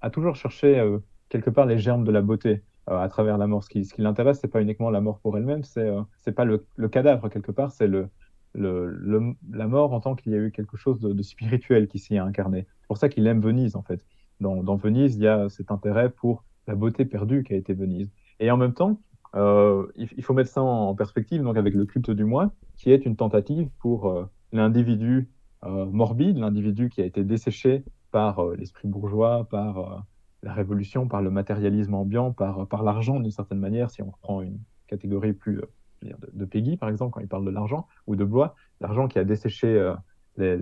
a toujours cherché euh, quelque part les germes de la beauté euh, à travers la mort. Ce qui, ce qui l'intéresse, c'est pas uniquement la mort pour elle-même, c'est euh, pas le, le, cadavre quelque part, c'est le, le, la mort en tant qu'il y a eu quelque chose de, spirituel qui s'y est incarné. C'est pour ça qu'il aime Venise, en fait. Dans, Venise, il y a cet intérêt pour la beauté perdue qu'a été Venise. Et en même temps, euh, il, faut mettre ça en perspective donc avec le culte du moi, qui est une tentative pour euh, l'individu euh, morbide, l'individu qui a été desséché par l'esprit bourgeois, par la révolution, par le matérialisme ambiant, par, l'argent d'une certaine manière, si on reprend une catégorie plus de, de, Peggy, par exemple, quand il parle de l'argent, ou de Blois, l'argent qui a desséché les,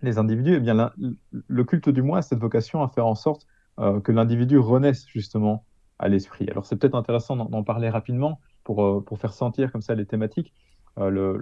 les, individus, eh bien, le culte du moi a cette vocation à faire en sorte que l'individu renaisse justement à l'esprit. Alors c'est peut-être intéressant d'en parler rapidement pour, euh, pour faire sentir comme ça les thématiques. Euh,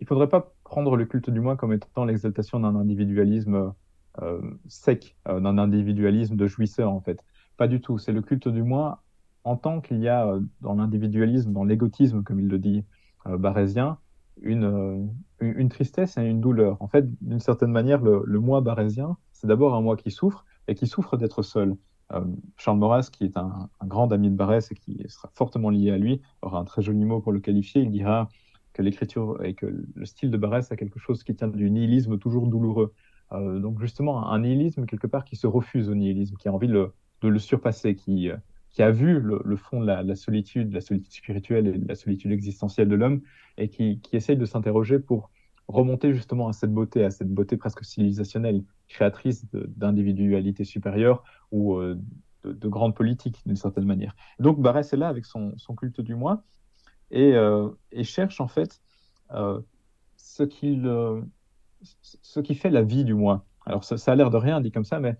il ne faudrait pas prendre le culte du moi comme étant l'exaltation d'un individualisme euh, sec, d'un individualisme de jouisseur en fait. Pas du tout. C'est le culte du moi en tant qu'il y a dans l'individualisme, dans l'égotisme, comme il le dit barésien, une, une tristesse et une douleur. En fait, d'une certaine manière, le, le moi barésien, c'est d'abord un moi qui souffre et qui souffre d'être seul. Euh, Charles Maurras, qui est un, grand ami de Barès et qui sera fortement lié à lui, aura un très joli mot pour le qualifier. Il dira que l'écriture et que le style de Barès a quelque chose qui tient du nihilisme toujours douloureux. Euh, donc justement, un nihilisme quelque part qui se refuse au nihilisme, qui a envie de le, surpasser, qui, qui a vu le, fond de la, solitude, la solitude spirituelle et la solitude existentielle de l'homme, et qui, qui essaye de s'interroger pour remonter justement à cette beauté, à cette beauté presque civilisationnelle, créatrice d'individualité supérieure ou euh, de, grandes politiques d'une certaine manière. Donc Barès est là avec son, culte du moi et, euh, cherche en fait euh, ce, qui fait la vie du moi. Alors ça, a l'air de rien dit comme ça, mais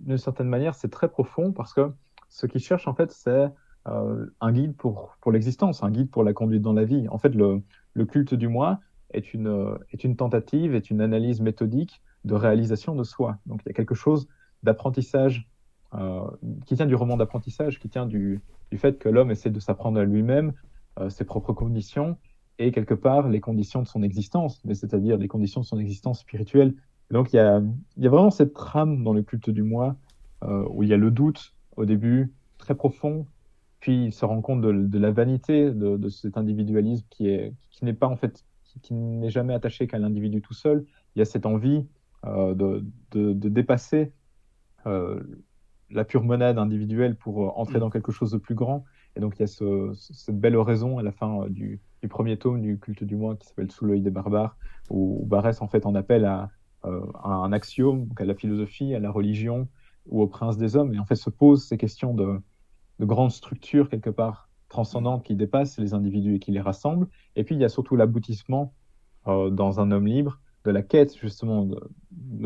d'une certaine manière c'est très profond parce que ce qu'il cherche en fait c'est un guide pour, l'existence, un guide pour la conduite dans la vie. En fait le culte du moi, est une, est une tentative, est une analyse méthodique de réalisation de soi. Donc il y a quelque chose d'apprentissage euh, qui tient du roman d'apprentissage, qui tient du, du, fait que l'homme essaie de s'apprendre à lui-même euh, ses propres conditions et quelque part les conditions de son existence, mais c'est-à-dire les conditions de son existence spirituelle. donc il y a, il y a vraiment cette trame dans le culte du moi euh, où il y a le doute au début, très profond, puis il se rend compte de, la vanité de, cet individualisme qui est qui n'est pas en fait qui, n'est jamais attaché qu'à l'individu tout seul. Il y a cette envie euh, de, de, dépasser euh, la pure monade individuelle pour euh, entrer mm. dans quelque chose de plus grand. Et donc il y a ce, cette belle oraison à la fin du, du, premier tome du culte du moi qui s'appelle Sous l'œil des barbares, où Barès en fait en appelle à, à un axiome, donc à la philosophie, à la religion ou au prince des hommes, et en fait se pose ces questions de, de grandes structures quelque part transcendantes qui dépassent les individus et qui les rassemblent. Et puis il y a surtout l'aboutissement euh, dans un homme libre de la quête justement de,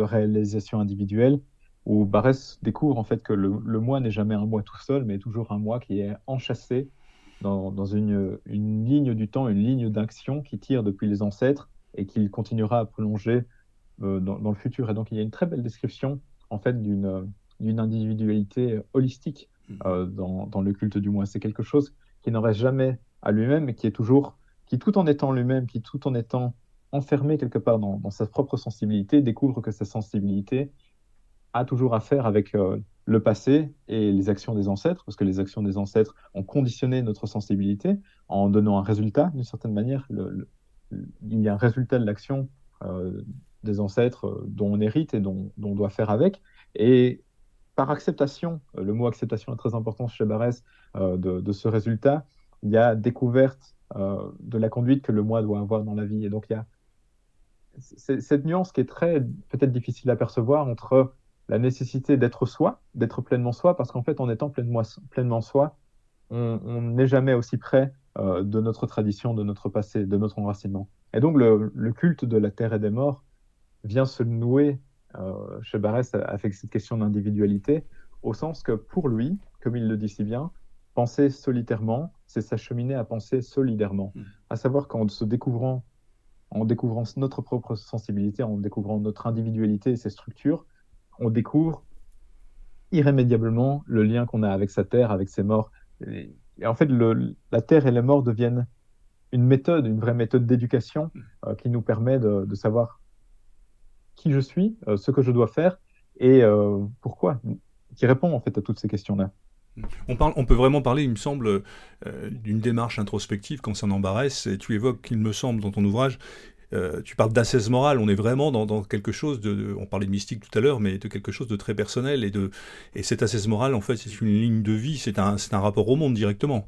réalisation individuelle, où Barès découvre en fait que le, moi n'est jamais un moi tout seul, mais toujours un moi qui est enchâssé dans, dans une, une, ligne du temps, une ligne d'action qui tire depuis les ancêtres et qu'il continuera à prolonger euh, dans, dans, le futur. Et donc il y a une très belle description en fait d'une d'une individualité holistique euh, dans, dans, le culte du moi. C'est quelque chose qui n'en reste jamais à lui-même, mais qui est toujours, qui tout en étant lui-même, qui tout en étant enfermé quelque part dans, sa propre sensibilité, découvre que sa sensibilité a toujours à faire avec euh, le passé et les actions des ancêtres, parce que les actions des ancêtres ont conditionné notre sensibilité en donnant un résultat, d'une certaine manière. Il y a un résultat de l'action euh, des ancêtres dont on hérite et dont, dont, on doit faire avec. Et par acceptation, euh, le mot acceptation est très important chez Barès, euh, de, ce résultat, il y a découverte euh, de la conduite que le moi doit avoir dans la vie. Et donc il y a cette nuance qui est très peut-être difficile à percevoir entre la nécessité d'être soi, d'être pleinement soi, parce qu'en fait en étant pleinement, pleinement soi, on n'est jamais aussi près de notre tradition, de notre passé, de notre enracinement. Et donc le, le, culte de la terre et des morts vient se nouer euh, chez Barès avec cette question d'individualité, au sens que pour lui, comme il le dit si bien, penser solitairement, c'est s'acheminer à penser solidairement. Hmm. À savoir qu'en se découvrant, en découvrant notre propre sensibilité, en découvrant notre individualité et ses structures, on découvre irrémédiablement le lien qu'on a avec sa terre, avec ses morts. Et, en fait, le, la terre et les morts deviennent une méthode, une vraie méthode d'éducation hmm. euh, qui nous permet de, de, savoir qui je suis, euh, ce que je dois faire et euh, pourquoi, qui répond en fait à toutes ces questions-là. On, parle, on peut vraiment parler, il me semble, euh, d'une démarche introspective concernant Barès, et tu évoques, il me semble, dans ton ouvrage, tu parles d'assaise morale, on est vraiment dans, quelque chose de, On parlait de mystique tout à l'heure, mais de quelque chose de très personnel. Et, de, et cette assaise morale, en fait, c'est une ligne de vie, c'est un, un rapport au monde directement.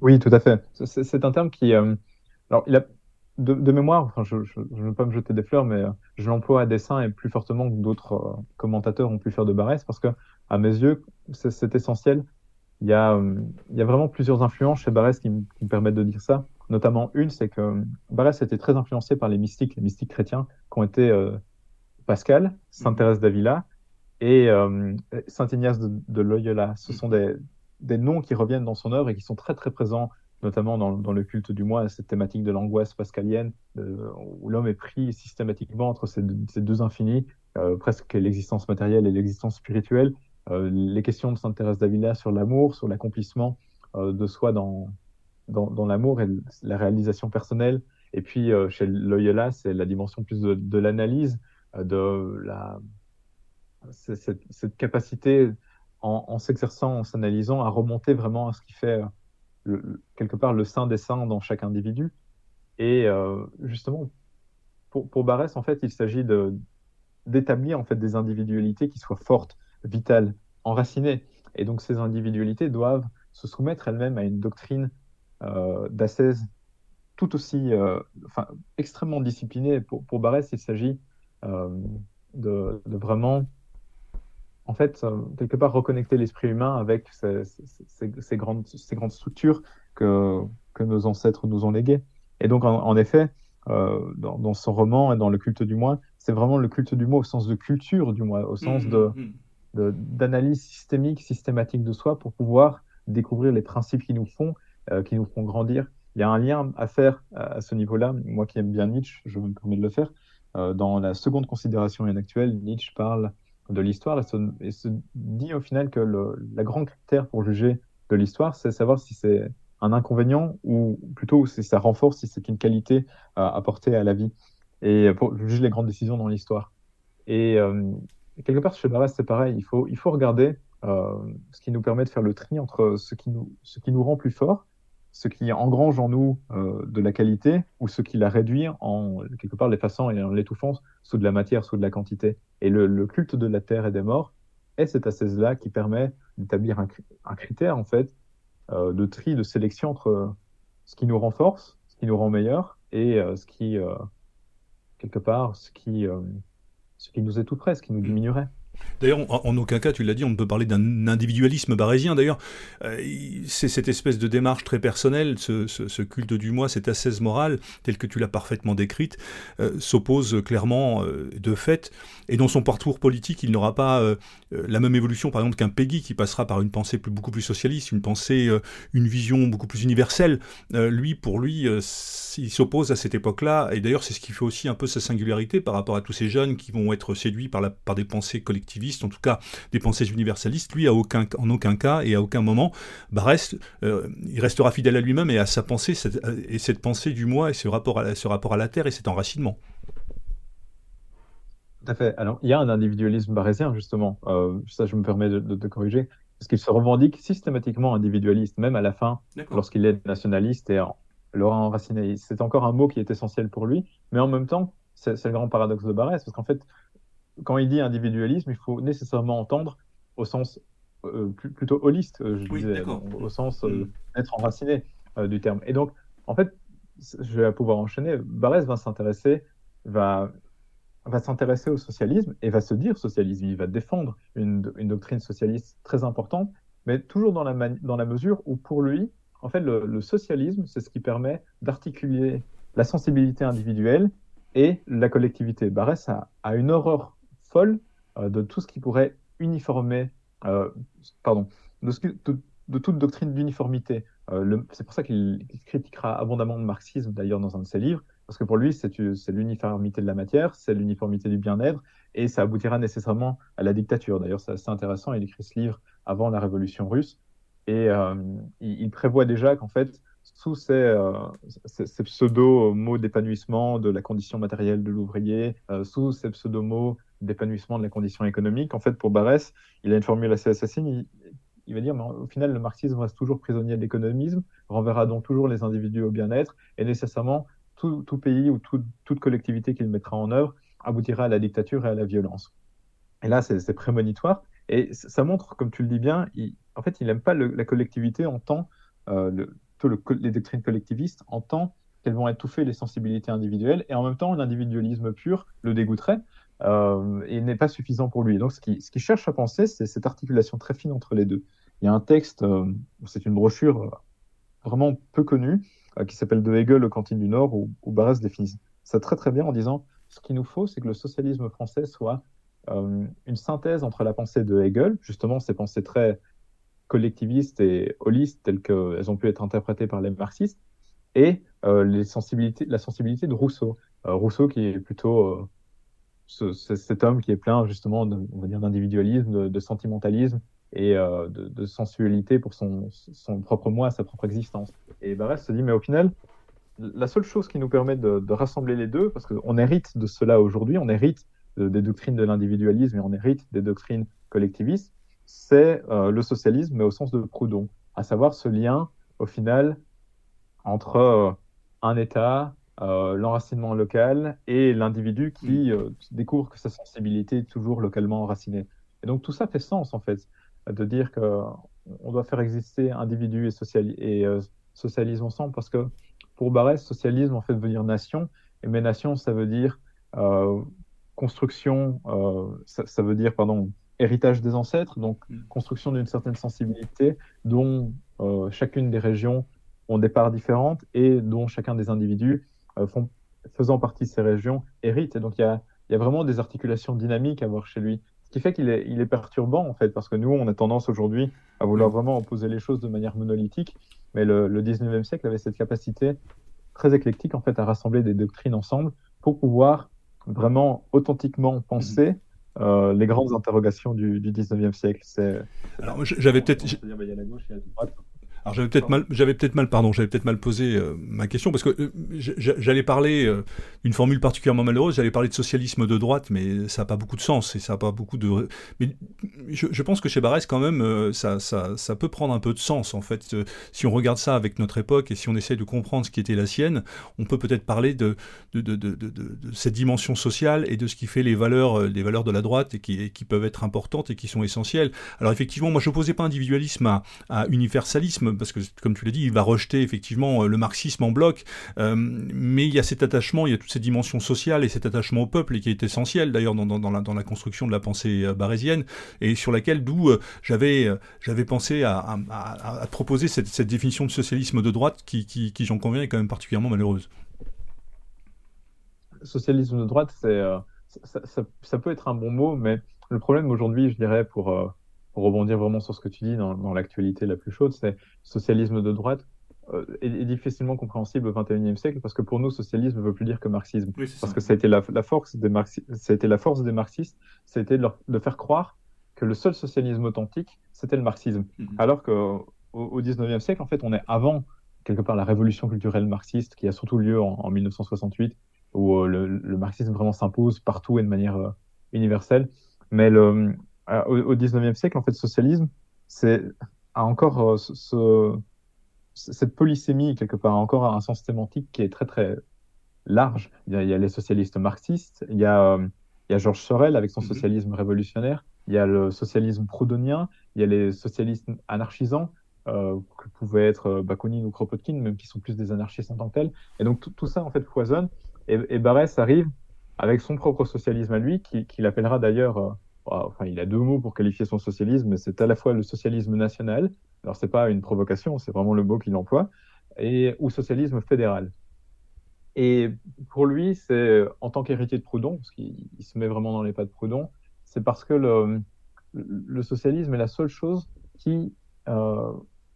Oui, tout à fait. C'est un terme qui. alors, il a, de, mémoire, enfin, je ne veux pas me jeter des fleurs, mais euh, je l'emploie à dessein et plus fortement que d'autres euh, commentateurs ont pu faire de Barès, parce que, à mes yeux, c'est essentiel. Il y, a, euh, il y a vraiment plusieurs influences chez Barès qui, me permettent de dire ça. Notamment une, c'est que Barès était très influencé par les mystiques, les mystiques chrétiens, qui ont été Pascal, Saint Thérèse d'Avila et Saint Ignace de, de, Loyola. Ce sont des, des noms qui reviennent dans son œuvre et qui sont très très présents notamment dans, le culte du moi, cette thématique de l'angoisse pascalienne, euh, où l'homme est pris systématiquement entre ces deux, infinis, euh, presque l'existence matérielle et l'existence spirituelle. Euh, les questions de Sainte Thérèse d'Avila sur l'amour, sur l'accomplissement de soi dans, dans, l'amour et la réalisation personnelle. Et puis chez Loyola, c'est la dimension plus de, l'analyse, de la, cette, capacité en, en s'exerçant, en s'analysant, à remonter vraiment à ce qui fait quelque part le saint des saints dans chaque individu. Et euh, justement, pour, pour Barès, en fait, il s'agit d'établir en fait des individualités qui soient fortes, vitales, enracinées. Et donc ces individualités doivent se soumettre elles-mêmes à une doctrine euh, tout aussi, euh, enfin, extrêmement disciplinée. Pour, pour Barès, il s'agit euh, de, de, vraiment en fait, euh, quelque part, reconnecter l'esprit humain avec ces, grandes, ces grandes structures que, que nos ancêtres nous ont léguées. Et donc, en, effet, euh, dans, son roman et dans le culte du moi, c'est vraiment le culte du moi au sens de culture du moi, au sens mmh, de, mmh. de, d'analyse systémique, systématique de soi pour pouvoir découvrir les principes qui nous font, euh, qui nous font grandir. Il y a un lien à faire à, ce niveau-là. Moi qui aime bien Nietzsche, je me permets de le faire. dans la seconde considération actuelle, Nietzsche parle de l'histoire et se, dit au final que le, la grande critère pour juger de l'histoire, c'est savoir si c'est un inconvénient ou plutôt si ça renforce, si c'est une qualité à apporter à la vie et pour juger les grandes décisions dans l'histoire. Et euh, quelque part chez Barès, c'est pareil, il faut, il faut regarder ce qui nous permet de faire le tri entre ce qui nous, ce qui nous rend plus forts, ce qui engrange en nous de la qualité ou ce qui la réduit en quelque part l'effaçant et en l'étouffant sous de la matière, sous de la quantité. Et le, culte de la terre et des morts est cette assise-là qui permet d'établir un, un, critère en fait de tri, de sélection entre ce qui nous renforce, ce qui nous rend meilleur et ce qui quelque part ce qui ce qui nous étoufferait, ce qui nous mm. diminuerait. D'ailleurs, en, aucun cas, tu l'as dit, on ne peut parler d'un individualisme barésien. D'ailleurs, euh, c'est cette espèce de démarche très personnelle, ce, culte du moi, cette ascèse morale, telle que tu l'as parfaitement décrite, euh, s'oppose clairement euh, de fait. Et dans son parcours politique, il n'aura pas la même évolution, par exemple, qu'un Peggy qui passera par une pensée beaucoup plus socialiste, une pensée, une vision beaucoup plus universelle. lui, pour lui, il s'oppose à cette époque-là. Et d'ailleurs, c'est ce qui fait aussi un peu sa singularité par rapport à tous ces jeunes qui vont être séduits par des pensées collectives en tout cas des pensées universalistes, lui, aucun, en aucun cas et à aucun moment, bah reste, euh, il restera fidèle à lui-même et à sa pensée, euh, et cette pensée du moi et ce rapport à, ce rapport à la Terre et cet enracinement. Tout à fait. Alors, il y a un individualisme barésien, justement. Euh, ça, je me permets de, te corriger. Parce qu'il se revendique systématiquement individualiste, même à la fin, lorsqu'il est nationaliste et Laurent enraciné. C'est encore un mot qui est essentiel pour lui, mais en même temps, c'est le grand paradoxe de Barès, parce qu'en fait, quand il dit individualisme, il faut nécessairement entendre au sens euh, plutôt holiste, euh, je disais, au sens euh, mm. d'être enraciné du terme. Et donc, en fait, je vais pouvoir enchaîner. Barès va s'intéresser, va, va s'intéresser au socialisme et va se dire socialisme. Il va défendre une, une doctrine socialiste très importante, mais toujours dans la, dans la mesure où, pour lui, en fait, le, le socialisme, c'est ce qui permet d'articuler la sensibilité individuelle et la collectivité. Barès a, a une horreur folle euh, de tout ce qui pourrait uniformer, euh, pardon, de, toute doctrine d'uniformité. Euh, c'est pour ça qu'il critiquera abondamment le marxisme, d'ailleurs, dans un de ses livres, parce que pour lui, c'est l'uniformité de la matière, c'est l'uniformité du bien-être, et ça aboutira nécessairement à la dictature. D'ailleurs, c'est assez intéressant, il écrit ce livre avant la révolution russe, et il, prévoit déjà qu'en fait, sous ces pseudo-mots d'épanouissement de la condition matérielle de l'ouvrier, sous ces pseudo-mots d'épanouissement de la condition économique. En fait, pour Barès, il a une formule assez assassine. Il, va dire, mais au final, le marxisme reste toujours prisonnier de l'économisme, renverra donc toujours les individus au bien-être, et nécessairement, tout, pays ou toute collectivité qu'il mettra en œuvre aboutira à la dictature et à la violence. Et là, c'est prémonitoire. Et ça montre, comme tu le dis bien, en fait, il n'aime pas la collectivité en tant, euh, le, les doctrines collectivistes, en tant qu'elles vont étouffer les sensibilités individuelles, et en même temps, l'individualisme pur le dégoûterait, euh, et n'est pas suffisant pour lui. donc, ce qu'il cherche à penser, c'est cette articulation très fine entre les deux. Il y a un texte, euh, c'est une brochure euh, vraiment peu connue, qui s'appelle De Hegel aux cantines du Nord, où, où définit ça très très bien en disant ce qu'il nous faut, c'est que le socialisme français soit une synthèse entre la pensée de Hegel, justement ces pensées très collectivistes et holistes telles qu'elles ont pu être interprétées par les marxistes, et la sensibilité de Rousseau. Rousseau qui est plutôt cet homme qui est plein justement on va dire d'individualisme, de, sentimentalisme et euh, de, sensualité pour son, son, propre moi, sa propre existence. Et Barès se dit mais au final, la seule chose qui nous permet de, rassembler les deux, parce qu'on hérite de cela aujourd'hui, on hérite des doctrines de l'individualisme et on hérite des doctrines collectivistes, c'est euh, le socialisme, mais au sens de Proudhon, à savoir ce lien au final entre euh, un État, euh, l'enracinement local et l'individu qui mm. euh, découvre que sa sensibilité est toujours localement enracinée. Et donc tout ça fait sens en fait, de dire qu'on doit faire exister individu et, et euh, socialisme ensemble, parce que pour Barès, socialisme en fait veut dire nation, et mais nation ça veut dire construction, ça, ça, veut dire pardon héritage des ancêtres, donc mm. construction d'une certaine sensibilité dont chacune des régions ont des parts différentes et dont chacun des individus font, faisant partie de ces régions héritent. Et donc il y a, y a, vraiment des articulations dynamiques à voir chez lui. Ce qui fait qu'il est, il est perturbant en fait, parce que nous, on a tendance aujourd'hui à vouloir vraiment opposer les choses de manière monolithique, mais le, le 19e siècle avait cette capacité très éclectique en fait à rassembler des doctrines ensemble pour pouvoir vraiment authentiquement penser euh, les grandes interrogations du, du 19e siècle. Alors j'avais peut-être... Alors j'avais peut-être mal, j'avais peut-être mal, pardon, j'avais peut-être mal posé euh, ma question parce que euh, j'allais parler euh, d'une formule particulièrement malheureuse. J'allais parler de socialisme de droite, mais ça n'a pas beaucoup de sens et ça n'a pas beaucoup de. Mais je, pense que chez Barès quand même, ça, ça, ça, peut prendre un peu de sens en fait. si on regarde ça avec notre époque et si on essaye de comprendre ce qui était la sienne, on peut peut-être parler de de, de, de, cette dimension sociale et de ce qui fait les valeurs, les valeurs de la droite et qui, qui peuvent être importantes et qui sont essentielles. Alors effectivement, moi je n'opposais pas individualisme à, à universalisme parce que, comme tu l'as dit, il va rejeter effectivement euh, le marxisme en bloc, euh, mais il y a cet attachement, il y a toutes ces dimensions sociales et cet attachement au peuple qui est essentiel d'ailleurs dans, la, construction de la pensée euh, barésienne, et sur laquelle d'où j'avais pensé à, à, proposer cette, cette, définition de socialisme de droite qui, j'en conviens, est quand même particulièrement malheureuse. Socialisme de droite, ça, peut être un bon mot, mais le problème aujourd'hui, je dirais, pour pour rebondir vraiment sur ce que tu dis dans, l'actualité la plus chaude, c'est socialisme de droite euh, est, difficilement compréhensible au XXIe siècle parce que pour nous, socialisme ne veut plus dire que marxisme. parce que ça a été la, force des ça a été la force des marxistes, c'était de, de, faire croire que le seul socialisme authentique, c'était le marxisme. Mhm. Alors qu'au au XIXe siècle, en fait, on est avant quelque part la révolution culturelle marxiste qui a surtout lieu en, 1968, où euh, le, marxisme vraiment s'impose partout et de manière euh, universelle. Mais le, euh, au, XIXe siècle, en fait, le socialisme, c'est a encore euh, ce, cette polysémie, quelque part, encore un sens sémantique qui est très, très large. Il y a, les socialistes marxistes, il y a, euh, il y a Georges Sorel avec son mhm. socialisme révolutionnaire, il y a le socialisme proudhonien, il y a les socialistes anarchisants, euh, que pouvaient être Bakounine ou Kropotkin, même qui sont plus des anarchistes en tant que tels. Et donc tout, ça, en fait, foisonne. Et, et Barès arrive avec son propre socialisme à lui, qu'il qui appellera d'ailleurs enfin, il a deux mots pour qualifier son socialisme, c'est à la fois le socialisme national, alors c'est pas une provocation, c'est vraiment le mot qu'il emploie, et ou socialisme fédéral. Et pour lui, c'est en tant qu'héritier de Proudhon, parce qu'il se met vraiment dans les pas de Proudhon, c'est parce que le, le, socialisme est la seule chose qui euh,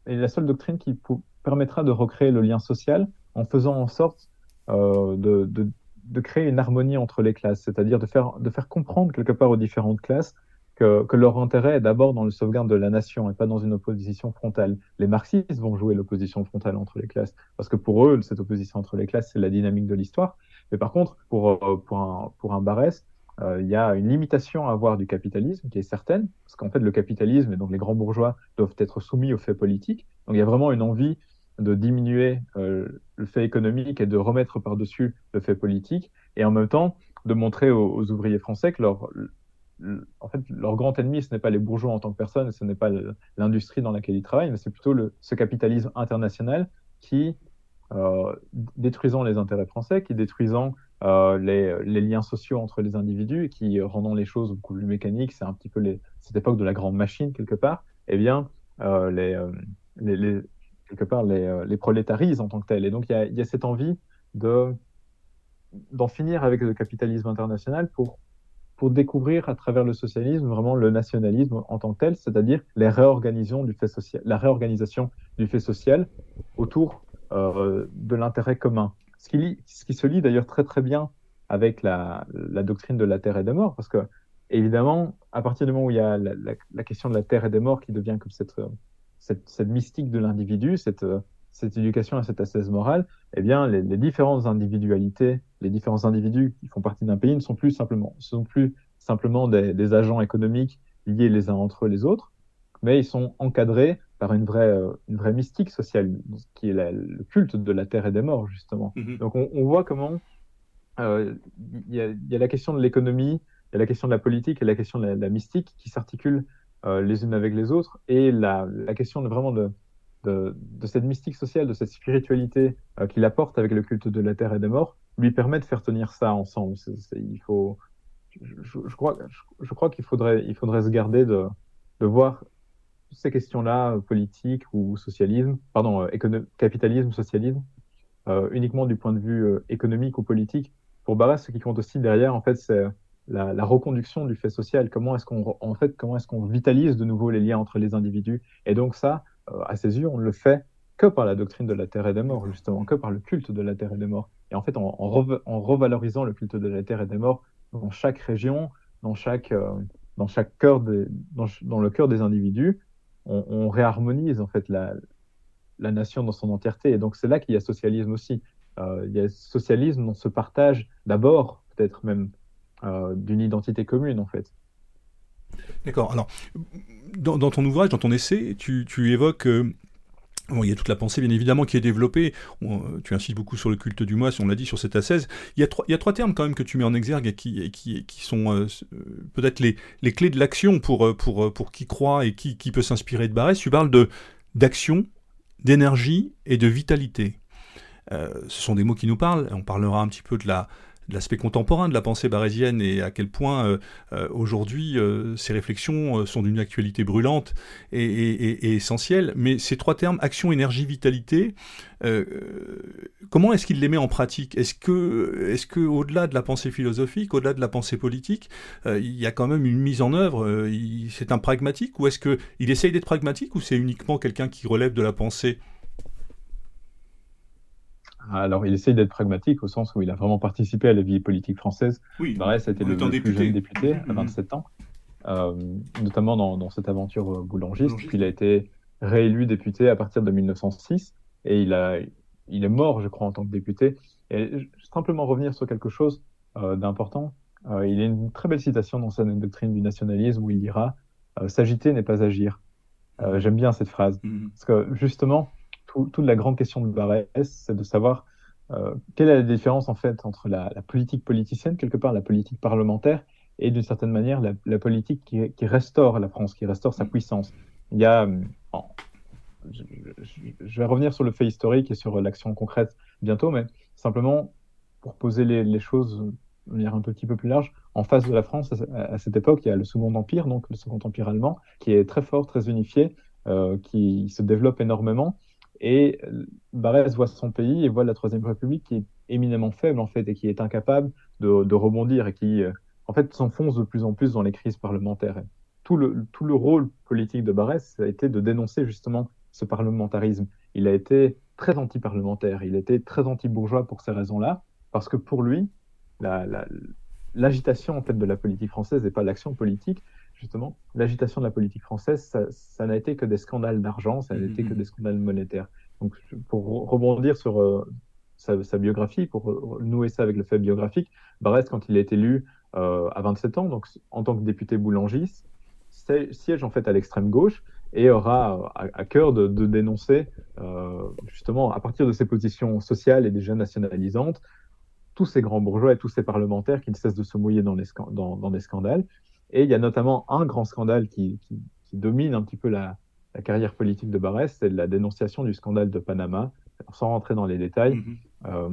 est la seule doctrine qui permettra de recréer le lien social en faisant en sorte euh, de, de créer une harmonie entre les classes, c'est-à-dire de faire, de faire comprendre quelque part aux différentes classes que, que leur intérêt est d'abord dans le sauvegarde de la nation et pas dans une opposition frontale. Les marxistes vont jouer l'opposition frontale entre les classes, parce que pour eux, cette opposition entre les classes, c'est la dynamique de l'histoire. Mais par contre, pour, euh, pour, un, pour un Barès, euh, il y a une limitation à avoir du capitalisme qui est certaine, parce qu'en fait, le capitalisme et donc les grands bourgeois doivent être soumis aux faits politiques. Donc il y a vraiment une envie de diminuer euh, le fait économique et de remettre par-dessus le fait politique, et en même temps de montrer aux, ouvriers français que leur, en fait, leur grand ennemi, ce n'est pas les bourgeois en tant que personne, ce n'est pas l'industrie dans laquelle ils travaillent, mais c'est plutôt le, ce capitalisme international qui, euh, détruisant les intérêts français, qui détruisant euh, les, les, liens sociaux entre les individus qui rendant les choses beaucoup plus mécaniques, c'est un petit peu cette époque de la grande machine quelque part, eh bien, les quelque part les, euh, les prolétarisent en tant que tels. Et donc il y a, cette envie de d'en finir avec le capitalisme international pour pour découvrir à travers le socialisme vraiment le nationalisme en tant que tel, c'est-à-dire la réorganisation du fait social autour euh, de l'intérêt commun. Ce qui, se lie d'ailleurs très très bien avec la, doctrine de la terre et des morts, parce que évidemment, à partir du moment où il y a la question de la terre et des morts qui devient comme cette cette, mystique de l'individu, cette, euh, cette éducation à cette assise morale, eh bien, les, différentes individualités, les différents individus qui font partie d'un pays ne sont plus simplement, sont plus simplement des, agents économiques liés les uns entre les autres, mais ils sont encadrés par une vraie, euh, une vraie mystique sociale, qui est le culte de la terre et des morts, justement. Mm-hmm. Donc, on, voit comment euh, il y, a, la question de l'économie, il y a la question de la politique et la question de la mystique qui s'articulent euh, les unes avec les autres. Et la, la question de, vraiment de, de, cette mystique sociale, de cette spiritualité euh, qu'il apporte avec le culte de la terre et des morts, lui permet de faire tenir ça ensemble. il faut, je, crois, je, crois qu'il faudrait, il faudrait se garder de, de voir ces questions-là, politique ou socialisme, pardon, euh, capitalisme, socialisme, euh, uniquement du point de vue euh, économique ou politique. Pour Barras, ce qui compte aussi derrière, en fait, c'est la, reconduction du fait social. Comment est-ce qu'on en fait comment est-ce qu'on vitalise de nouveau les liens entre les individus? Et donc ça, euh, à ses yeux, on ne le fait que par la doctrine de la terre et des morts, justement, que par le culte de la terre et des morts. Et en fait, en, en, revalorisant le culte de la terre et des morts dans chaque région, dans chaque euh, dans chaque cœur des, dans, dans, le cœur des individus, on, on, réharmonise en fait la, la nation dans son entièreté. Et donc c'est là qu'il y a socialisme aussi. il y a socialisme dans ce partage d'abord, peut-être même, d'une identité commune en fait. D'accord. Alors, dans, ton ouvrage, dans ton essai, tu, évoques il y a toute la pensée, bien évidemment, qui est développée. tu insistes beaucoup sur le culte du moi, si on l'a dit, sur cette ascèse. Il y, a trois, il y a trois termes, quand même, que tu mets en exergue et qui, qui, sont euh, euh, peut-être les, les, clés de l'action pour, euh, pour, pour qui croit et qui, qui peut s'inspirer de Barès. Tu parles d'action, d'énergie et de vitalité. ce sont des mots qui nous parlent. On parlera un petit peu de la, l'aspect contemporain de la pensée barésienne et à quel point euh, euh, aujourd'hui euh, ces réflexions sont d'une actualité brûlante et, essentielle. Mais ces trois termes, action, énergie, vitalité, comment est-ce qu'il les met en pratique? Est-ce que, est-ce que au-delà de la pensée philosophique, au-delà de la pensée politique, il y a quand même une mise en œuvre C'est un pragmatique? Ou est-ce qu'il essaye d'être pragmatique ou c'est uniquement quelqu'un qui relève de la pensée? Alors, il essaye d'être pragmatique au sens où il a vraiment participé à la vie politique française. Oui, Barès était le, plus jeune député à 27 ans, euh, notamment dans, cette aventure euh, boulangiste. Puis il a été réélu député à partir de 1906 et il, a, il est mort, je crois, en tant que député. Et simplement revenir sur quelque chose euh, d'important. il y a une très belle citation dans sa doctrine du nationalisme où il dira S'agiter n'est pas agir. J'aime bien cette phrase. Mm-hmm. Parce que justement, toute la grande question de Barès, c'est de savoir euh, quelle est la différence en fait entre la, politique politicienne, quelque part la politique parlementaire, et d'une certaine manière la, politique qui, restaure la France, qui restaure sa mm. puissance. Il y a, euh, je, vais revenir sur le fait historique et sur l'action concrète bientôt, mais simplement pour poser les, choses de manière un petit peu plus large, en face de la France, à, cette époque, il y a le Second Empire, donc le Second Empire allemand, qui est très fort, très unifié, euh, qui se développe énormément et euh, Barès voit son pays et voit la Troisième République qui est éminemment faible en fait et qui est incapable de, rebondir et qui euh, en fait s'enfonce de plus en plus dans les crises parlementaires. tout le, tout le rôle politique de Barès a été de dénoncer justement ce parlementarisme. Il a été très anti-parlementaire, il était très anti-bourgeois pour ces raisons-là, parce que pour lui, l'agitation en fait de la politique française n'est pas l'action politique, justement, l'agitation de la politique française, ça, n'a été que des scandales d'argent, ça n'a été que mm-hmm. des scandales monétaires. Donc, pour rebondir sur euh, sa, biographie, pour nouer ça avec le fait biographique, Barès, quand il est élu euh, à 27 ans, donc en tant que député boulangiste, siège en fait à l'extrême gauche et aura à, cœur de, dénoncer, euh, justement, à partir de ses positions sociales et déjà nationalisantes, tous ces grands bourgeois et tous ces parlementaires qui ne cessent de se mouiller dans, les dans, dans des scandales. Et il y a notamment un grand scandale qui, domine un petit peu la, carrière politique de Barès, c'est la dénonciation du scandale de Panama. sans rentrer dans les détails, euh,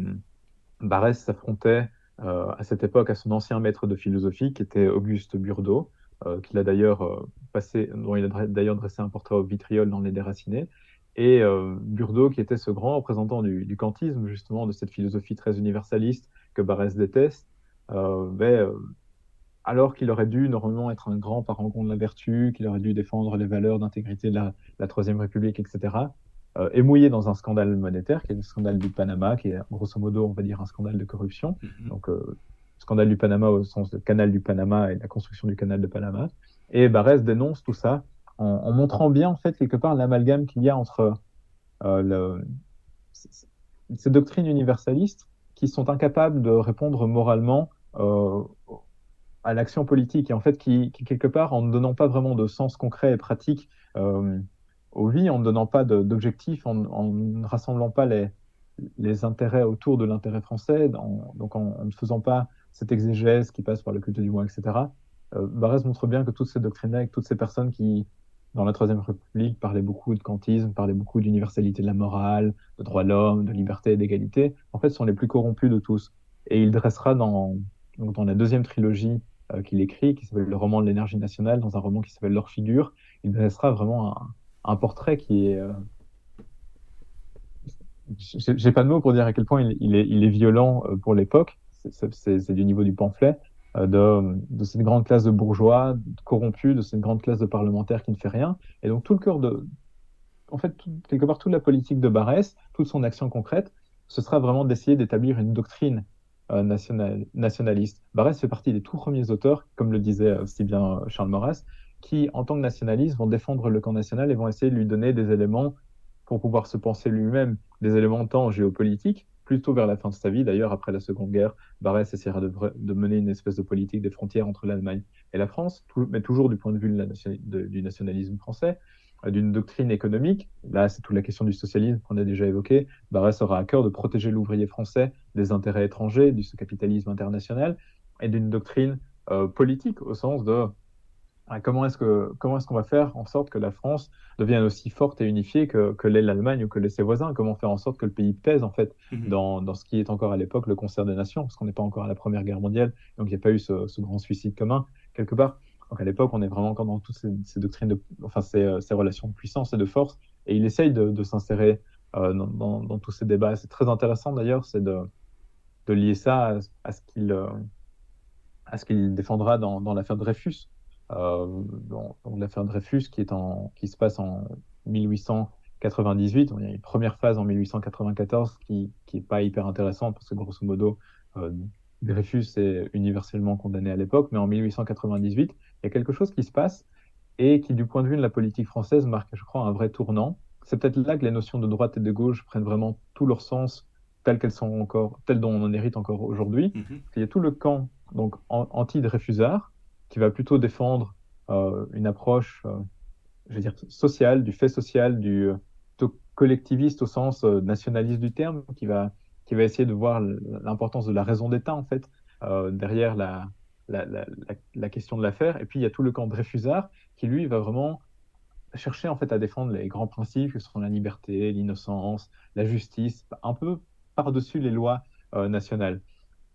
Barès s'affrontait euh, à cette époque à son ancien maître de philosophie, qui était Auguste Burdeau, euh, qu'il a d'ailleurs passé, dont il a d'ailleurs dressé un portrait au vitriol dans Les Déracinés. Et Burdeau, qui était ce grand représentant du, du, kantisme, justement, de cette philosophie très universaliste que Barès déteste, ben, alors qu'il aurait dû normalement être un grand parangon de la vertu, qu'il aurait dû défendre les valeurs d'intégrité de la, Troisième République, etc., euh, est mouillé dans un scandale monétaire, qui est le scandale du Panama, qui est grosso modo, on va dire, un scandale de corruption. Mm-hmm. Donc, euh, scandale du Panama au sens de canal du Panama et la construction du canal de Panama. Et Barès dénonce tout ça en, montrant bien, en fait, quelque part, l'amalgame qu'il y a entre euh, ces doctrines universalistes qui sont incapables de répondre moralement euh, à l'action politique et en fait qui, quelque part en ne donnant pas vraiment de sens concret et pratique euh, aux vies, en ne donnant pas d'objectifs, en, ne rassemblant pas les, les intérêts autour de l'intérêt français, donc en, ne faisant pas cette exégèse qui passe par le culte du moi, etc. Euh, Barès montre bien que toutes ces doctrines-là, toutes ces personnes qui, dans la Troisième République, parlaient beaucoup de kantisme, parlaient beaucoup d'universalité de la morale, de droit de l'homme, de liberté et d'égalité, en fait, sont les plus corrompus de tous. Et il dressera dans, dans la deuxième trilogie euh, qu'il écrit, qui s'appelle Le roman de l'énergie nationale, dans un roman qui s'appelle Leur figure. Il dressera vraiment un, portrait qui est. Euh... J'ai pas de mots pour dire à quel point il, est, violent euh, pour l'époque. C'est du niveau du pamphlet. Euh, de, cette grande classe de bourgeois corrompus, de cette grande classe de parlementaires qui ne fait rien. Et donc tout le cœur de, en fait, quelque part toute la politique de Barès, toute son action concrète, ce sera vraiment d'essayer d'établir une doctrine national, nationaliste. Barès fait partie des tout premiers auteurs, comme le disait aussi bien Charles Maurras, qui, en tant que nationalistes, vont défendre le camp national et vont essayer de lui donner des éléments pour pouvoir se penser lui-même des éléments temps géopolitiques, plutôt vers la fin de sa vie. D'ailleurs, après la Seconde Guerre, Barès essaiera de, mener une espèce de politique des frontières entre l'Allemagne et la France, mais toujours du point de vue du nationalisme français, euh, d'une doctrine économique. Là, c'est toute la question du socialisme qu'on a déjà évoqué. Barès aura à cœur de protéger l'ouvrier français des intérêts étrangers, du capitalisme international, et d'une doctrine euh, politique au sens de comment est-ce que comment est-ce qu'on va faire en sorte que la France devienne aussi forte et unifiée que, que l'est l'Allemagne ou que l'est ses voisins? Comment faire en sorte que le pays pèse en fait mhm. dans, dans, ce qui est encore à l'époque le concert des nations, parce qu'on n'est pas encore à la Première Guerre mondiale, donc il n'y a pas eu ce, ce, grand suicide commun quelque part. Donc à l'époque, on est vraiment encore dans toutes ces, doctrines, enfin ces, ces, relations de puissance et de force, et il essaye de, s'insérer euh, dans, tous ces débats. C'est très intéressant d'ailleurs, c'est de, lier ça à, à ce qu'il euh, à ce qu'il défendra dans, l'affaire Dreyfus euh, l'affaire Dreyfus qui, est qui se passe en 1898. Il y a une première phase en 1894 qui n'est pas hyper intéressante parce que grosso modo, euh, Dreyfus est universellement condamné à l'époque, mais en 1898, il y a quelque chose qui se passe et qui, du point de vue de la politique française, marque, je crois, un vrai tournant. C'est peut-être là que les notions de droite et de gauche prennent vraiment tout leur sens telles qu'elles sont encore, telles dont on en hérite encore aujourd'hui. Mm-hmm. Il y a tout le camp donc anti-Dreyfusard qui va plutôt défendre euh, une approche, euh, je veux dire, sociale, du fait social, du collectiviste au sens euh, nationaliste du terme, qui va, qui va essayer de voir l'importance de la raison d'État, en fait, derrière la, la, la, la, question de l'affaire. Et puis, il y a tout le camp Dreyfusard qui, lui, va vraiment chercher, en fait, à défendre les grands principes que sont la liberté, l'innocence, la justice, un peu par-dessus les lois nationales.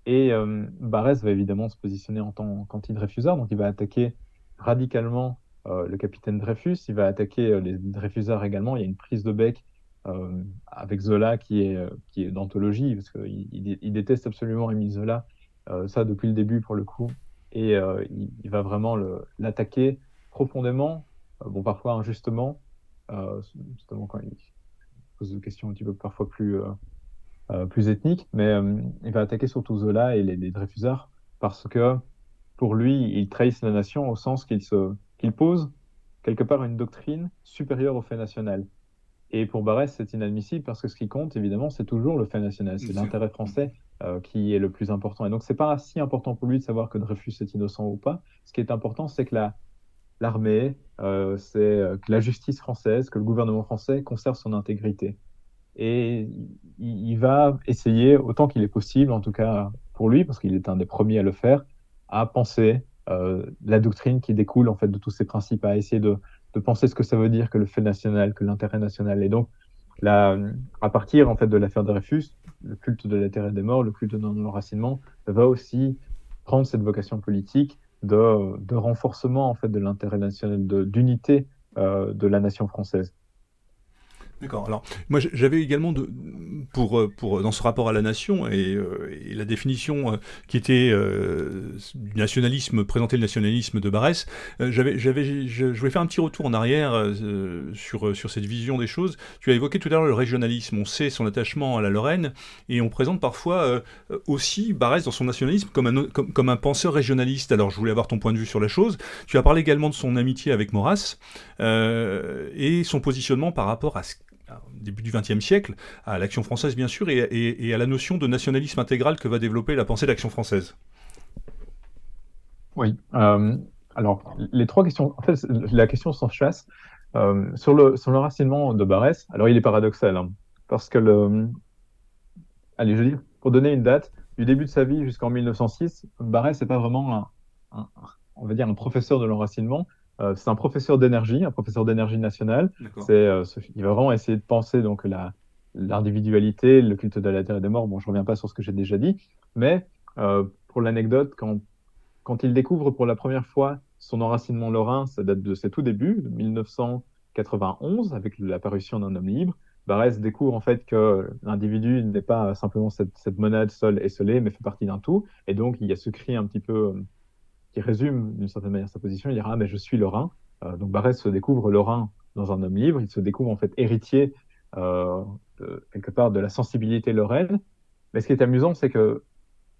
Et euh, Barès va évidemment se positionner en tant qu'anti-Dreyfusard, donc il va attaquer radicalement euh, le capitaine Dreyfus, il va attaquer euh, les Dreyfusards également. Il y a une prise de bec euh, avec Zola qui est, qui est d'anthologie, parce qu'il il, déteste absolument Émile Zola, ça depuis le début pour le coup, et il, il, va vraiment l'attaquer profondément, bon parfois injustement, justement quand il pose des questions un petit peu parfois plus euh, plus ethnique, mais euh, il va attaquer surtout Zola et les, les, Dreyfusards parce que pour lui, il trahissent la nation au sens qu'il se qu'il pose quelque part une doctrine supérieure au fait national. Et pour Barès, c'est inadmissible parce que ce qui compte, évidemment, c'est toujours le fait national, c'est l'intérêt français euh, qui est le plus important. Et donc, c'est pas si important pour lui de savoir que Dreyfus est innocent ou pas. Ce qui est important, c'est que la, l'armée, euh, c'est que la justice française, que le gouvernement français conserve son intégrité et il, va essayer, autant qu'il est possible, en tout cas pour lui, parce qu'il est un des premiers à le faire, à penser euh, la doctrine qui découle en fait de tous ces principes, à essayer de, de penser ce que ça veut dire que le fait national, que l'intérêt national. Et donc, à partir en fait de l'affaire Dreyfus, le culte de l'intérêt des morts, le culte de l'enracinement, va aussi prendre cette vocation politique de, de renforcement en fait de l'intérêt national, d'unité euh, de la nation française. D'accord. Alors, moi, j'avais également, de, pour, euh, pour, dans ce rapport à la nation et, euh, et la définition euh, qui était du nationalisme, présenter le nationalisme de Barès, j'avais, j'avais, je, voulais faire un petit retour en arrière sur, sur cette vision des choses. Tu as évoqué tout à l'heure le régionalisme. On sait son attachement à la Lorraine et on présente parfois aussi Barès dans son nationalisme comme un, comme, comme, un penseur régionaliste. Alors, je voulais avoir ton point de vue sur la chose. Tu as parlé également de son amitié avec Maurras et son positionnement par rapport à ce début du XXe siècle, à l'action française bien sûr, et, à la notion de nationalisme intégral que va développer la pensée d'action française. Oui. Euh, alors, les trois questions. En fait, la question s'en chasse. Euh, sur, le, sur l'enracinement de Barès, alors il est paradoxal, hein, parce que le. Allez, je dis, pour donner une date, du début de sa vie jusqu'en 1906, Barès n'est pas vraiment on va dire, un professeur de l'enracinement, euh, c'est un professeur d'énergie, un professeur d'énergie nationale. C'est, euh, il va vraiment essayer de penser donc la, l'individualité, le culte de la terre et des morts. Bon, je reviens pas sur ce que j'ai déjà dit, mais euh, pour l'anecdote, quand, quand il découvre pour la première fois son enracinement lorrain, ça date de ses tout débuts, de 1991, avec l'apparition d'un homme libre. Barès découvre en fait que l'individu n'est pas simplement cette, cette monade seule et esselée, mais fait partie d'un tout. Et donc, il y a ce cri un petit peu qui résume d'une certaine manière sa position. Il dira ah, mais je suis lorrain. Euh, donc Barès se découvre lorrain dans un homme libre. Il se découvre en fait héritier euh, de, quelque part de la sensibilité lorraine. Mais ce qui est amusant, c'est que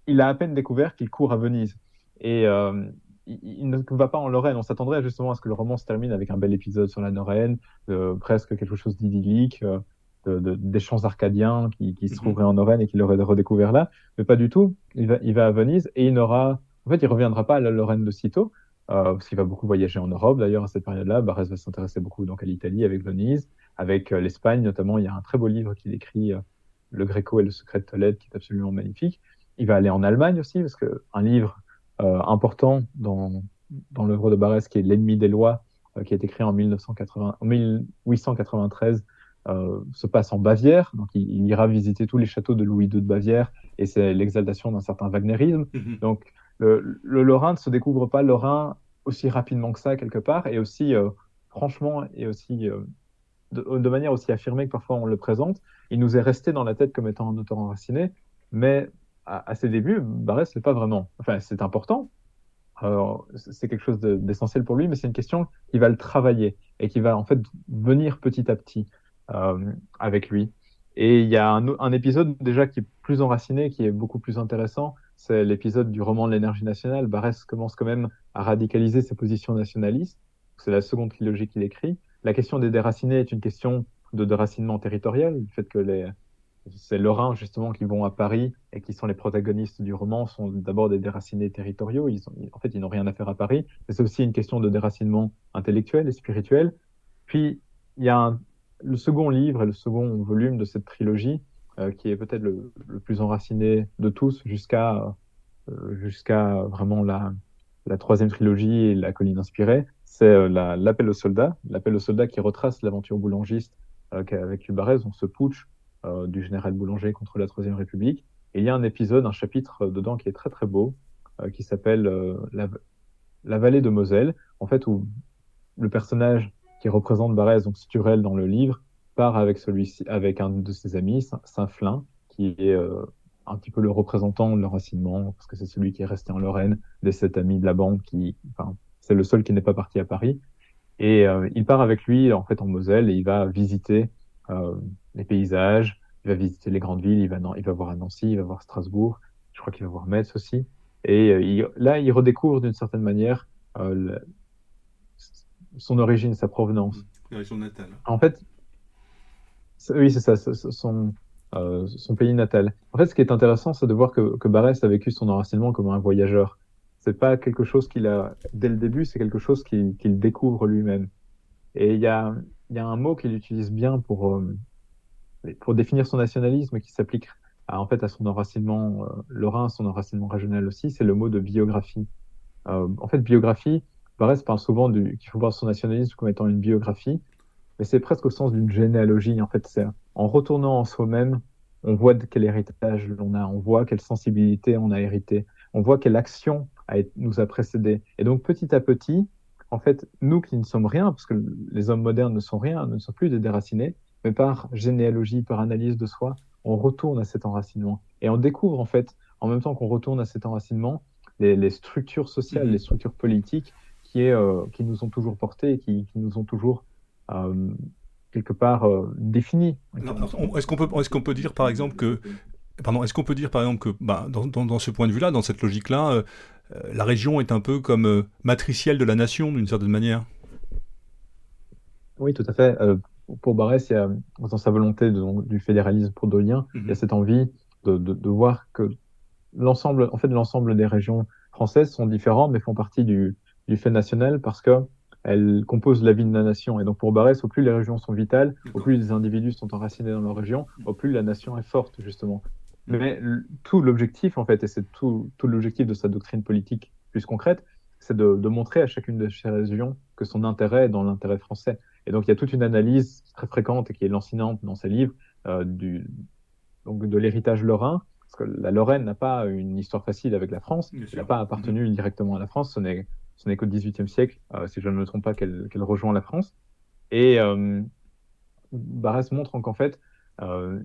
il a à peine découvert qu'il court à Venise. Et, euh, il, ne va pas en Lorraine. On s'attendrait justement à ce que le roman se termine avec un bel épisode sur la Lorraine, presque quelque chose d'idyllique, des chants arcadiens qui, se mhm. trouveraient en Lorraine et qu'il aurait redécouvert là. Mais pas du tout. Il va, il va à Venise et il n'aura. En fait, il reviendra pas à la Lorraine de sitôt. Euh, parce qu'il va beaucoup voyager en Europe d'ailleurs à cette période-là. Barès va s'intéresser beaucoup donc à l'Italie avec Venise, avec euh, l'Espagne notamment. Il y a un très beau livre qu'il écrit, euh, Le Gréco et le secret de Tolède, qui est absolument magnifique. Il va aller en Allemagne aussi parce que un livre important dans dans l'œuvre de Barès qui est L'ennemi des lois, qui est écrit en, 1980, en 1893, se passe en Bavière. Donc il, ira visiter tous les châteaux de Louis II de Bavière et c'est l'exaltation d'un certain wagnerisme. Mm-hmm. Donc le, Lorrain ne se découvre pas Lorrain aussi rapidement que ça quelque part et aussi euh, franchement et aussi euh, de, manière aussi affirmée que parfois on le présente. Il nous est resté dans la tête comme étant un auteur enraciné, mais à, ses débuts, Barès n'est pas vraiment. Enfin, c'est important. c'est quelque chose d'essentiel pour lui, mais c'est une question qui va le travailler et qui va en fait venir petit à petit euh, avec lui. Et il y a un, un, épisode déjà qui est plus enraciné, qui est beaucoup plus intéressant, c'est l'épisode du roman de l'énergie nationale. Barès commence quand même à radicaliser ses positions nationalistes. C'est la seconde trilogie qu'il écrit. La question des déracinés est une question de déracinement territorial. Le fait que les, c'est Lorrains justement qui vont à Paris et qui sont les protagonistes du roman sont d'abord des déracinés territoriaux. Ils en fait, ils n'ont rien à faire à Paris. Mais c'est aussi une question de déracinement intellectuel et spirituel. Puis il y a le second livre et le second volume de cette trilogie qui est peut-être le, plus enraciné de tous jusqu'à euh, vraiment la, troisième trilogie et la colline inspirée, c'est euh, l'appel aux soldats, l'appel aux soldats qui retrace l'aventure boulangiste avec Ubarez, on se putsch du général Boulanger contre la Troisième République. Et il y a un épisode, un chapitre dedans qui est très très beau, qui s'appelle la, la, vallée de Moselle, en fait où le personnage qui représente Barès, donc Sturel dans le livre, part avec celui-ci, avec un de ses amis, Saint-Flin, qui est euh, un petit peu le représentant de l'enracinement, parce que c'est celui qui est resté en Lorraine, des sept amis de la bande, qui, enfin, c'est le seul qui n'est pas parti à Paris. Et euh, il part avec lui, en fait, en Moselle, et il va visiter euh, les paysages, il va visiter les grandes villes, il va, il va voir à Nancy, il va voir Strasbourg, je crois qu'il va voir Metz aussi. Et là, il redécouvre d'une certaine manière son origine, sa provenance. Son natale. En fait, oui, c'est ça, son, euh, pays natal. En fait, ce qui est intéressant, c'est de voir que, que Barès a vécu son enracinement comme un voyageur. C'est pas quelque chose qu'il a dès le début, c'est quelque chose qu'il découvre lui-même. Et il y a, un mot qu'il utilise bien pour, euh, pour définir son nationalisme qui s'applique à, en fait à son enracinement euh, lorrain, son enracinement régional aussi, c'est le mot de biographie. en fait, biographie, Barès parle souvent qu'il faut voir son nationalisme comme étant une biographie, mais c'est presque au sens d'une généalogie. En fait, c'est en retournant en soi-même, on voit de quel héritage l'on a, on voit quelle sensibilité on a hérité, on voit quelle action a, nous a précédé. Et donc, petit à petit, en fait, nous qui ne sommes rien, parce que les hommes modernes ne sont rien, ne sont plus des déracinés, mais par généalogie, par analyse de soi, on retourne à cet enracinement. Et on découvre, en fait, en même temps qu'on retourne à cet enracinement, les, structures sociales, mmh. les structures politiques qui, est, euh, qui nous ont toujours portés et qui, qui nous ont toujours quelque part euh, défini. Est-ce qu'on peut, est qu'on peut dire par exemple que Pardon, est-ce qu'on peut dire par exemple que bah, dans, dans, ce point de vue-là, dans cette logique-là, euh, la région est un peu comme matricielle de la nation d'une certaine manière? Oui, tout à fait. pour Barès, il y a, dans sa volonté du fédéralisme proudhonien, il y a cette envie de, de, de voir que l'ensemble, en fait, l'ensemble des régions françaises sont différentes, mais font partie du, du fait national parce que elle compose la vie de la nation. Et donc pour Barès, au plus les régions sont vitales, au plus les individus sont enracinés dans leur région, au plus la nation est forte, justement. Mais tout l'objectif, en fait, et c'est tout, tout l'objectif de sa doctrine politique plus concrète, c'est de, de, montrer à chacune de ces régions que son intérêt est dans l'intérêt français. Et donc il y a toute une analyse très fréquente et qui est lancinante dans ses livres euh, du, donc de l'héritage lorrain, parce que la Lorraine n'a pas une histoire facile avec la France, elle n'a pas appartenu mm-hmm. directement à la France, ce n'est ce n'est qu'au XVIIIe siècle, euh, si je ne me trompe pas, qu'elle rejoint la France. Et euh, Barès montre qu'en fait, euh,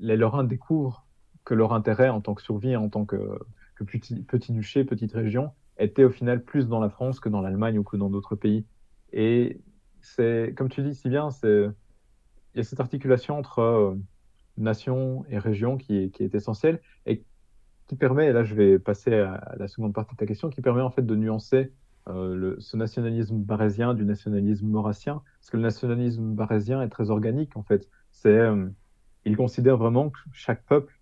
les Lorrains découvrent que leur intérêt en tant que survie, en tant que, petit, petit, duché, petite région, était au final plus dans la France que dans l'Allemagne ou que dans d'autres pays. Et c'est, comme tu dis si bien, il y a cette articulation entre nation et région qui est, essentielle. Et qui permet, et là je vais passer à la seconde partie de ta question, qui permet en fait de nuancer le, ce nationalisme barésien du nationalisme maurassien, parce que le nationalisme barésien est très organique en fait. C'est, il considère vraiment que chaque peuple,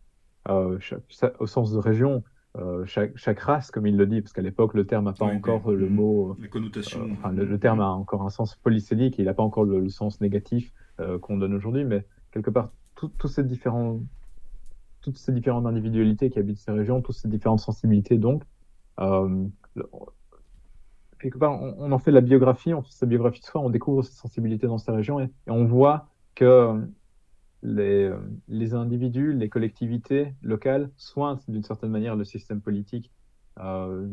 au sens de région, euh, chaque, chaque, race, comme il le dit, parce qu'à l'époque, le terme n'a pas encore le mm, mot. La connotation. Euh, enfin, le, terme a encore un sens polysémique et il n'a pas encore le, sens négatif euh, qu'on donne aujourd'hui, mais quelque part, tous ces différents, toutes ces différentes individualités qui habitent ces régions, toutes ces différentes sensibilités, donc, quelque part, on, en fait la biographie, on fait sa biographie de soi, on découvre ces sensibilités dans ces régions et on voit que les, euh, les, individus, les collectivités locales soignent d'une certaine manière le système politique, euh,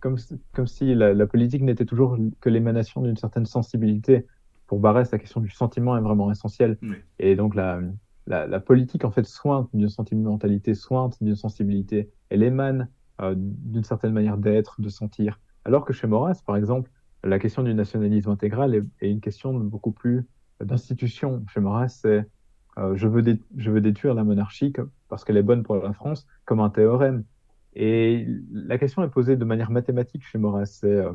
comme, comme si la, la politique n'était toujours que l'émanation d'une certaine sensibilité. Pour Barès, la question du sentiment est vraiment essentielle. Et donc la, la, la, politique, en fait, soigne d'une sentimentalité, soigne d'une sensibilité. Elle émane euh, d'une certaine manière d'être, de sentir. Alors que chez Maurras, par exemple, la question du nationalisme intégral est, est une question beaucoup plus d'institution. Chez Maurras, c'est euh, je, veux je veux détruire la monarchie parce qu'elle est bonne pour la France, comme un théorème. Et la question est posée de manière mathématique chez Maurras. C'est euh,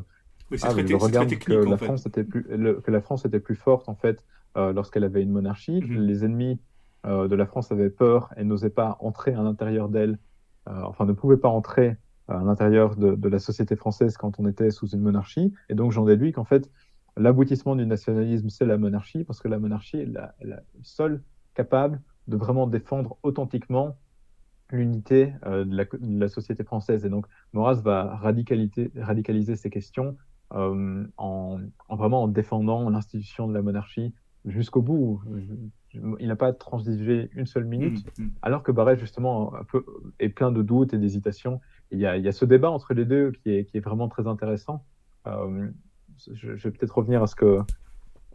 ah, je regarde que, la France était plus, que la France était plus forte en fait euh, lorsqu'elle avait une monarchie. Mhm. Les ennemis de la France avaient peur et n'osaient pas entrer à l'intérieur d'elle, enfin ne pouvaient pas entrer à l'intérieur de, de, la société française quand on était sous une monarchie. Et donc j'en déduis qu'en fait l'aboutissement du nationalisme c'est la monarchie parce que la monarchie est la, la seule capable de vraiment défendre authentiquement l'unité euh, de, la, société française. Et donc, Maurras va radicaliser, ces questions euh, en, vraiment en défendant l'institution de la monarchie jusqu'au bout. Il n'a pas transigé une seule minute, mmh, mmh. alors que Barrett, justement, un peu, est plein de doutes et d'hésitations. Il, y a, il y a ce débat entre les deux qui est, qui est vraiment très intéressant. Euh, je, je, vais peut-être revenir à ce que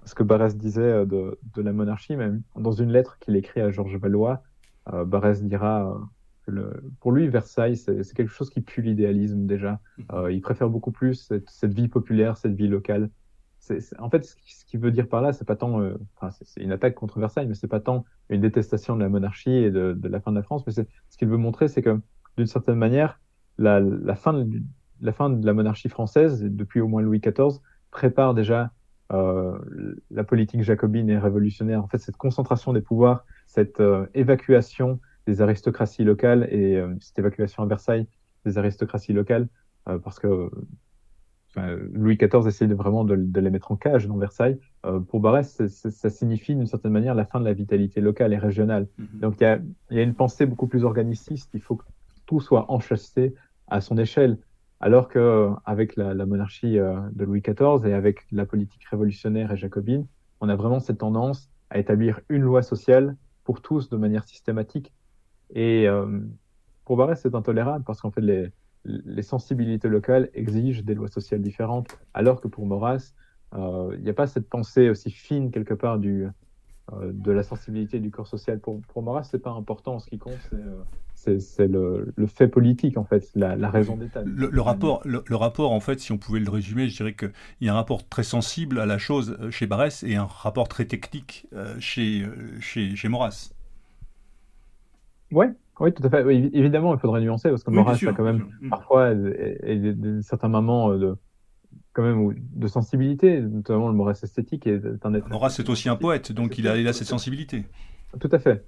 ce que Barès disait euh, de, de, la monarchie, même dans une lettre qu'il écrit à Georges Valois, euh, Barès dira euh, que le, pour lui, Versailles, c'est quelque chose qui pue l'idéalisme déjà. Mhm. Euh, il préfère beaucoup plus cette, cette, vie populaire, cette vie locale. en fait, ce qu'il veut dire par là, c'est pas tant, euh, enfin, c'est une attaque contre Versailles, mais c'est pas tant une détestation de la monarchie et de, de la fin de la France, mais ce qu'il veut montrer, c'est que d'une certaine manière, la, la, fin de, la fin de la monarchie française, depuis au moins Louis XIV, prépare déjà euh, la politique jacobine et révolutionnaire, en fait, cette concentration des pouvoirs, cette euh, évacuation des aristocraties locales et euh, cette évacuation à Versailles des aristocraties locales, parce que Louis XIV essayait de, vraiment de, les mettre en cage dans Versailles. pour Barès, ça signifie d'une certaine manière la fin de la vitalité locale et régionale. Mm-hmm. Donc il y a, y a, une pensée beaucoup plus organiciste. Il faut que tout soit enchâssé à son échelle. Alors qu'avec la, la, monarchie euh, de Louis XIV et avec la politique révolutionnaire et jacobine, on a vraiment cette tendance à établir une loi sociale pour tous de manière systématique. Et euh, pour Barrès, c'est intolérable parce qu'en fait, les, sensibilités locales exigent des lois sociales différentes, alors que pour Maurras, euh, il n'y a pas cette pensée aussi fine quelque part du, de la sensibilité du corps social. Pour, pour Maurras, c'est pas important. Ce qui compte, c'est c'est le, le, fait politique, en fait, la, la raison d'État. Le, le, rapport, le, rapport, en fait, si on pouvait le résumer, je dirais qu'il y a un rapport très sensible à la chose euh, chez Barès et un rapport très technique euh, chez, euh, chez, chez Maurras. Oui, oui, tout à fait. évidemment, il faudrait nuancer parce que oui, Maurras a quand même mm. parfois certains moments de, quand même, de sensibilité, notamment le Maurras esthétique. Est un être Maurras, c'est aussi un poète, donc il a, il a cette sensibilité. Tout à fait.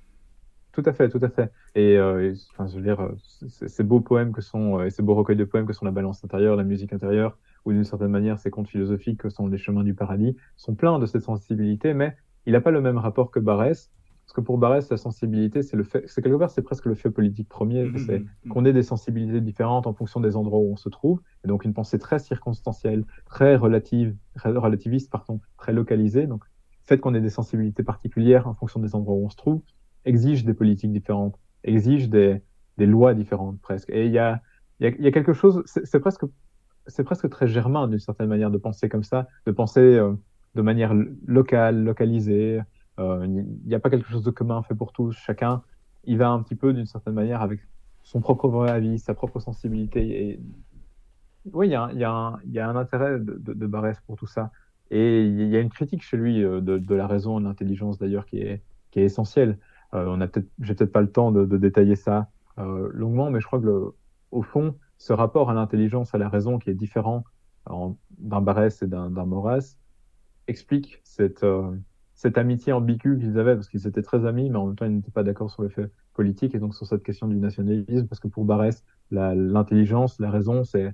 Tout à fait, tout à fait. Et euh, enfin, je veux dire, ces beaux poèmes que sont, euh, et ces beaux recueils de poèmes que sont la balance intérieure, la musique intérieure, ou d'une certaine manière ces contes philosophiques que sont les chemins du paradis, sont pleins de cette sensibilité, mais il n'a pas le même rapport que Barès, parce que pour Barès, la sensibilité, c'est le fait, c'est quelque part, c'est presque le fait politique premier, mmh, c'est mmh, mmh. qu'on ait des sensibilités différentes en fonction des endroits où on se trouve, et donc une pensée très circonstancielle, très relative, relativiste, pardon, très localisée, donc fait qu'on ait des sensibilités particulières en fonction des endroits où on se trouve, exige des politiques différentes, exige des, lois différentes presque. Et il y a, quelque chose, c'est presque, très germain d'une certaine manière de penser comme ça, de penser euh, de manière locale, localisée. Euh, il n'y a pas quelque chose de commun fait pour tous. Chacun, il va un petit peu d'une certaine manière avec son propre avis, sa propre sensibilité. Oui, il y a, un, intérêt de, de, Barès pour tout ça. Et il y a une critique chez lui euh, de, la raison et de l'intelligence d'ailleurs qui est essentielle. Euh, on a peut-être, j'ai peut-être pas le temps de, détailler ça longuement, mais je crois que au fond, ce rapport à l'intelligence, à la raison qui est différent d'un Barès et d'un Maurras explique cette, euh, amitié ambiguë qu'ils avaient, parce qu'ils étaient très amis, mais en même temps, ils n'étaient pas d'accord sur les faits politiques et donc sur cette question du nationalisme, parce que pour Barès, l'intelligence, la, raison, c'est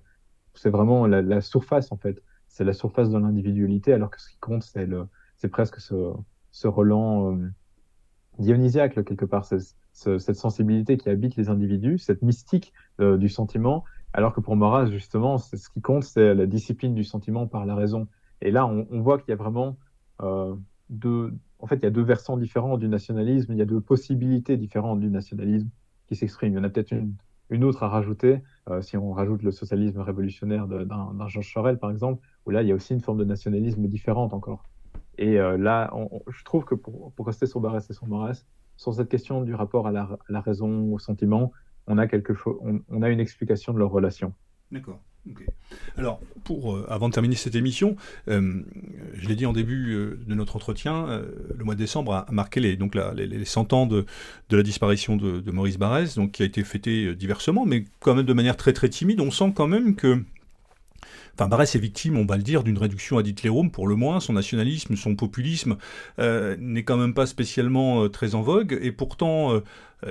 vraiment la, surface, en fait. C'est la surface de l'individualité, alors que ce qui compte, c'est presque ce, ce euh, dionysiaque, quelque part, cette sensibilité qui habite les individus, cette mystique euh, du sentiment, alors que pour Maurras, justement, ce qui compte, c'est la discipline du sentiment par la raison. Et là, on, voit qu'il y a vraiment euh, deux. En fait, il y a deux versants différents du nationalisme, il y a deux possibilités différentes du nationalisme qui s'expriment. Il y en a peut-être une, autre à rajouter, euh, si on rajoute le socialisme révolutionnaire d'un Georges Sorel, par exemple, où là, il y a aussi une forme de nationalisme différente encore. Et euh, là, je trouve que pour, rester sur Barès et sur Maurras, sur cette question du rapport à la, raison, au sentiment, on a quelque chose, on, a une explication de leur relation. D'accord. Alors, pour, euh, avant de terminer cette émission, euh, je l'ai dit en début de notre entretien, le mois de décembre a, marqué les, donc les, les, 100 ans de, la disparition de, Maurice Barrès, donc, qui a été fêté diversement, mais quand même de manière très très timide. On sent quand même que Enfin, Barès est victime, on va le dire, d'une réduction à Hitlerum pour le moins. Son nationalisme, son populisme euh, n'est quand même pas spécialement euh, très en vogue. Et pourtant, euh,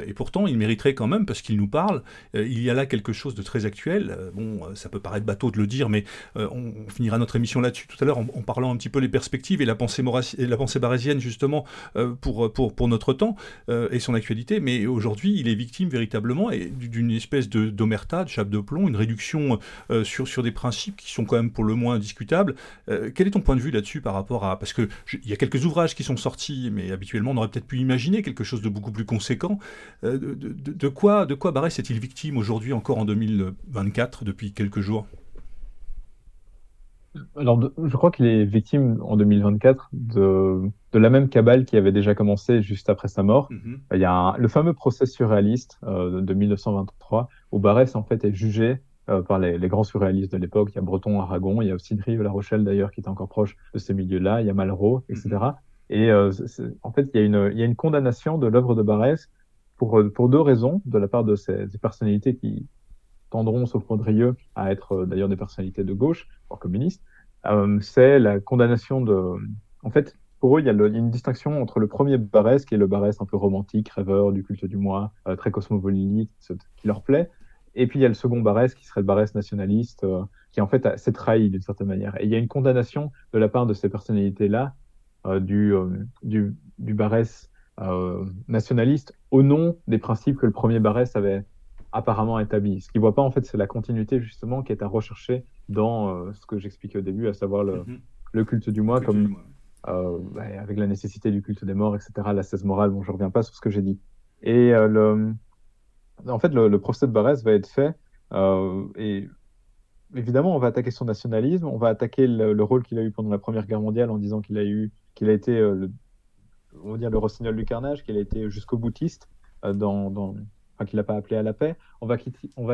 et pourtant, il mériterait quand même, parce qu'il nous parle, euh, il y a là quelque chose de très actuel. Euh, bon, ça peut paraître bateau de le dire, mais on, finira notre émission là-dessus tout à l'heure en, parlant un petit peu les perspectives et la pensée, et la pensée barésienne, justement, pour, pour, pour notre temps et son actualité. Mais aujourd'hui, il est victime véritablement d'une espèce d'omerta, de, chape de plomb, une réduction sur, sur des principes qui sont quand même pour le moins discutables. quel est ton point de vue là-dessus par rapport à... Parce qu'il y a quelques ouvrages qui sont sortis, mais habituellement, on aurait peut-être pu imaginer quelque chose de beaucoup plus conséquent. Euh, de, quoi, de quoi Barès est-il victime aujourd'hui encore en 2024 depuis quelques jours? Alors, je crois qu'il est victime en 2024 de, de la même cabale qui avait déjà commencé juste après sa mort. Mm-hmm. Il y a le fameux procès surréaliste euh, de 1923 où Barès en fait est jugé euh, par les, grands surréalistes de l'époque. Il y a Breton, Aragon, il y a aussi Drive, La Rochelle d'ailleurs qui est encore proche de ces milieux-là. Il y a Malraux, etc. Et mm-hmm. en fait, il y, a une, il y a une condamnation de l'œuvre de Barès pour, euh, pour deux raisons, de la part de ces, personnalités qui tendront, sauf Mondrieux, à être euh, d'ailleurs des personnalités de gauche, voire communistes, euh, c'est la condamnation de... En fait, pour eux, il y, a une distinction entre le premier Barès, qui est le Barès un peu romantique, rêveur du culte du moi, très cosmopolite, qui leur plaît, et puis il y a le second Barès, qui serait le Barès nationaliste, qui en fait s'est trahi d'une certaine manière. Et il y a une condamnation de la part de ces personnalités-là du, du, du Barès euh, nationaliste au nom des principes que le premier Barès avait apparemment établis. Ce qu'il voit pas, en fait, c'est la continuité, justement, qui est à rechercher dans euh, ce que j'expliquais au début, à savoir le, mhm. le culte du moi, comme Euh, bah, avec la nécessité du culte des morts, etc., la cesse morale. Bon, je reviens pas sur ce que j'ai dit. Et le, en fait, le, le, procès de Barès va être fait, et évidemment, on va attaquer son nationalisme, on va attaquer le, le rôle qu'il a eu pendant la Première Guerre mondiale en disant qu'il a eu, qu'il a été le on va dire le rossignol du carnage, qu'il a été jusqu'au boutiste, euh, enfin, qu'il n'a pas appelé à la paix. On va,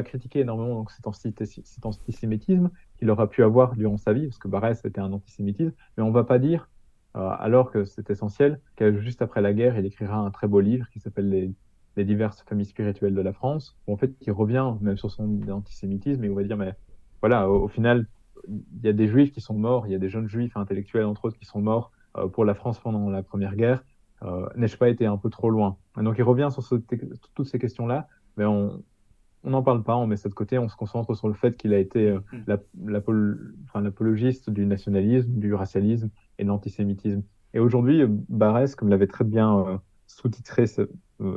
critiquer énormément donc, cet, antisémitisme qu'il aura pu avoir durant sa vie, parce que Barès était un antisémitisme, mais on ne va pas dire, euh, alors que c'est essentiel, que juste après la guerre, il écrira un très beau livre qui s'appelle les, diverses familles spirituelles de la France, où en fait, il revient même sur son antisémitisme, et on va dire, mais voilà, au, final, il y a des juifs qui sont morts, il y a des jeunes juifs intellectuels, entre autres, qui sont morts pour la France pendant la Première Guerre, euh, n'ai-je pas été un peu trop loin Donc il revient sur toutes ces questions-là, mais on n'en parle pas, on met ça de côté, on se concentre sur le fait qu'il a été euh, mm. l'apologiste du nationalisme, du racialisme et de l'antisémitisme. Et aujourd'hui, Barès, comme l'avait très bien sous-titré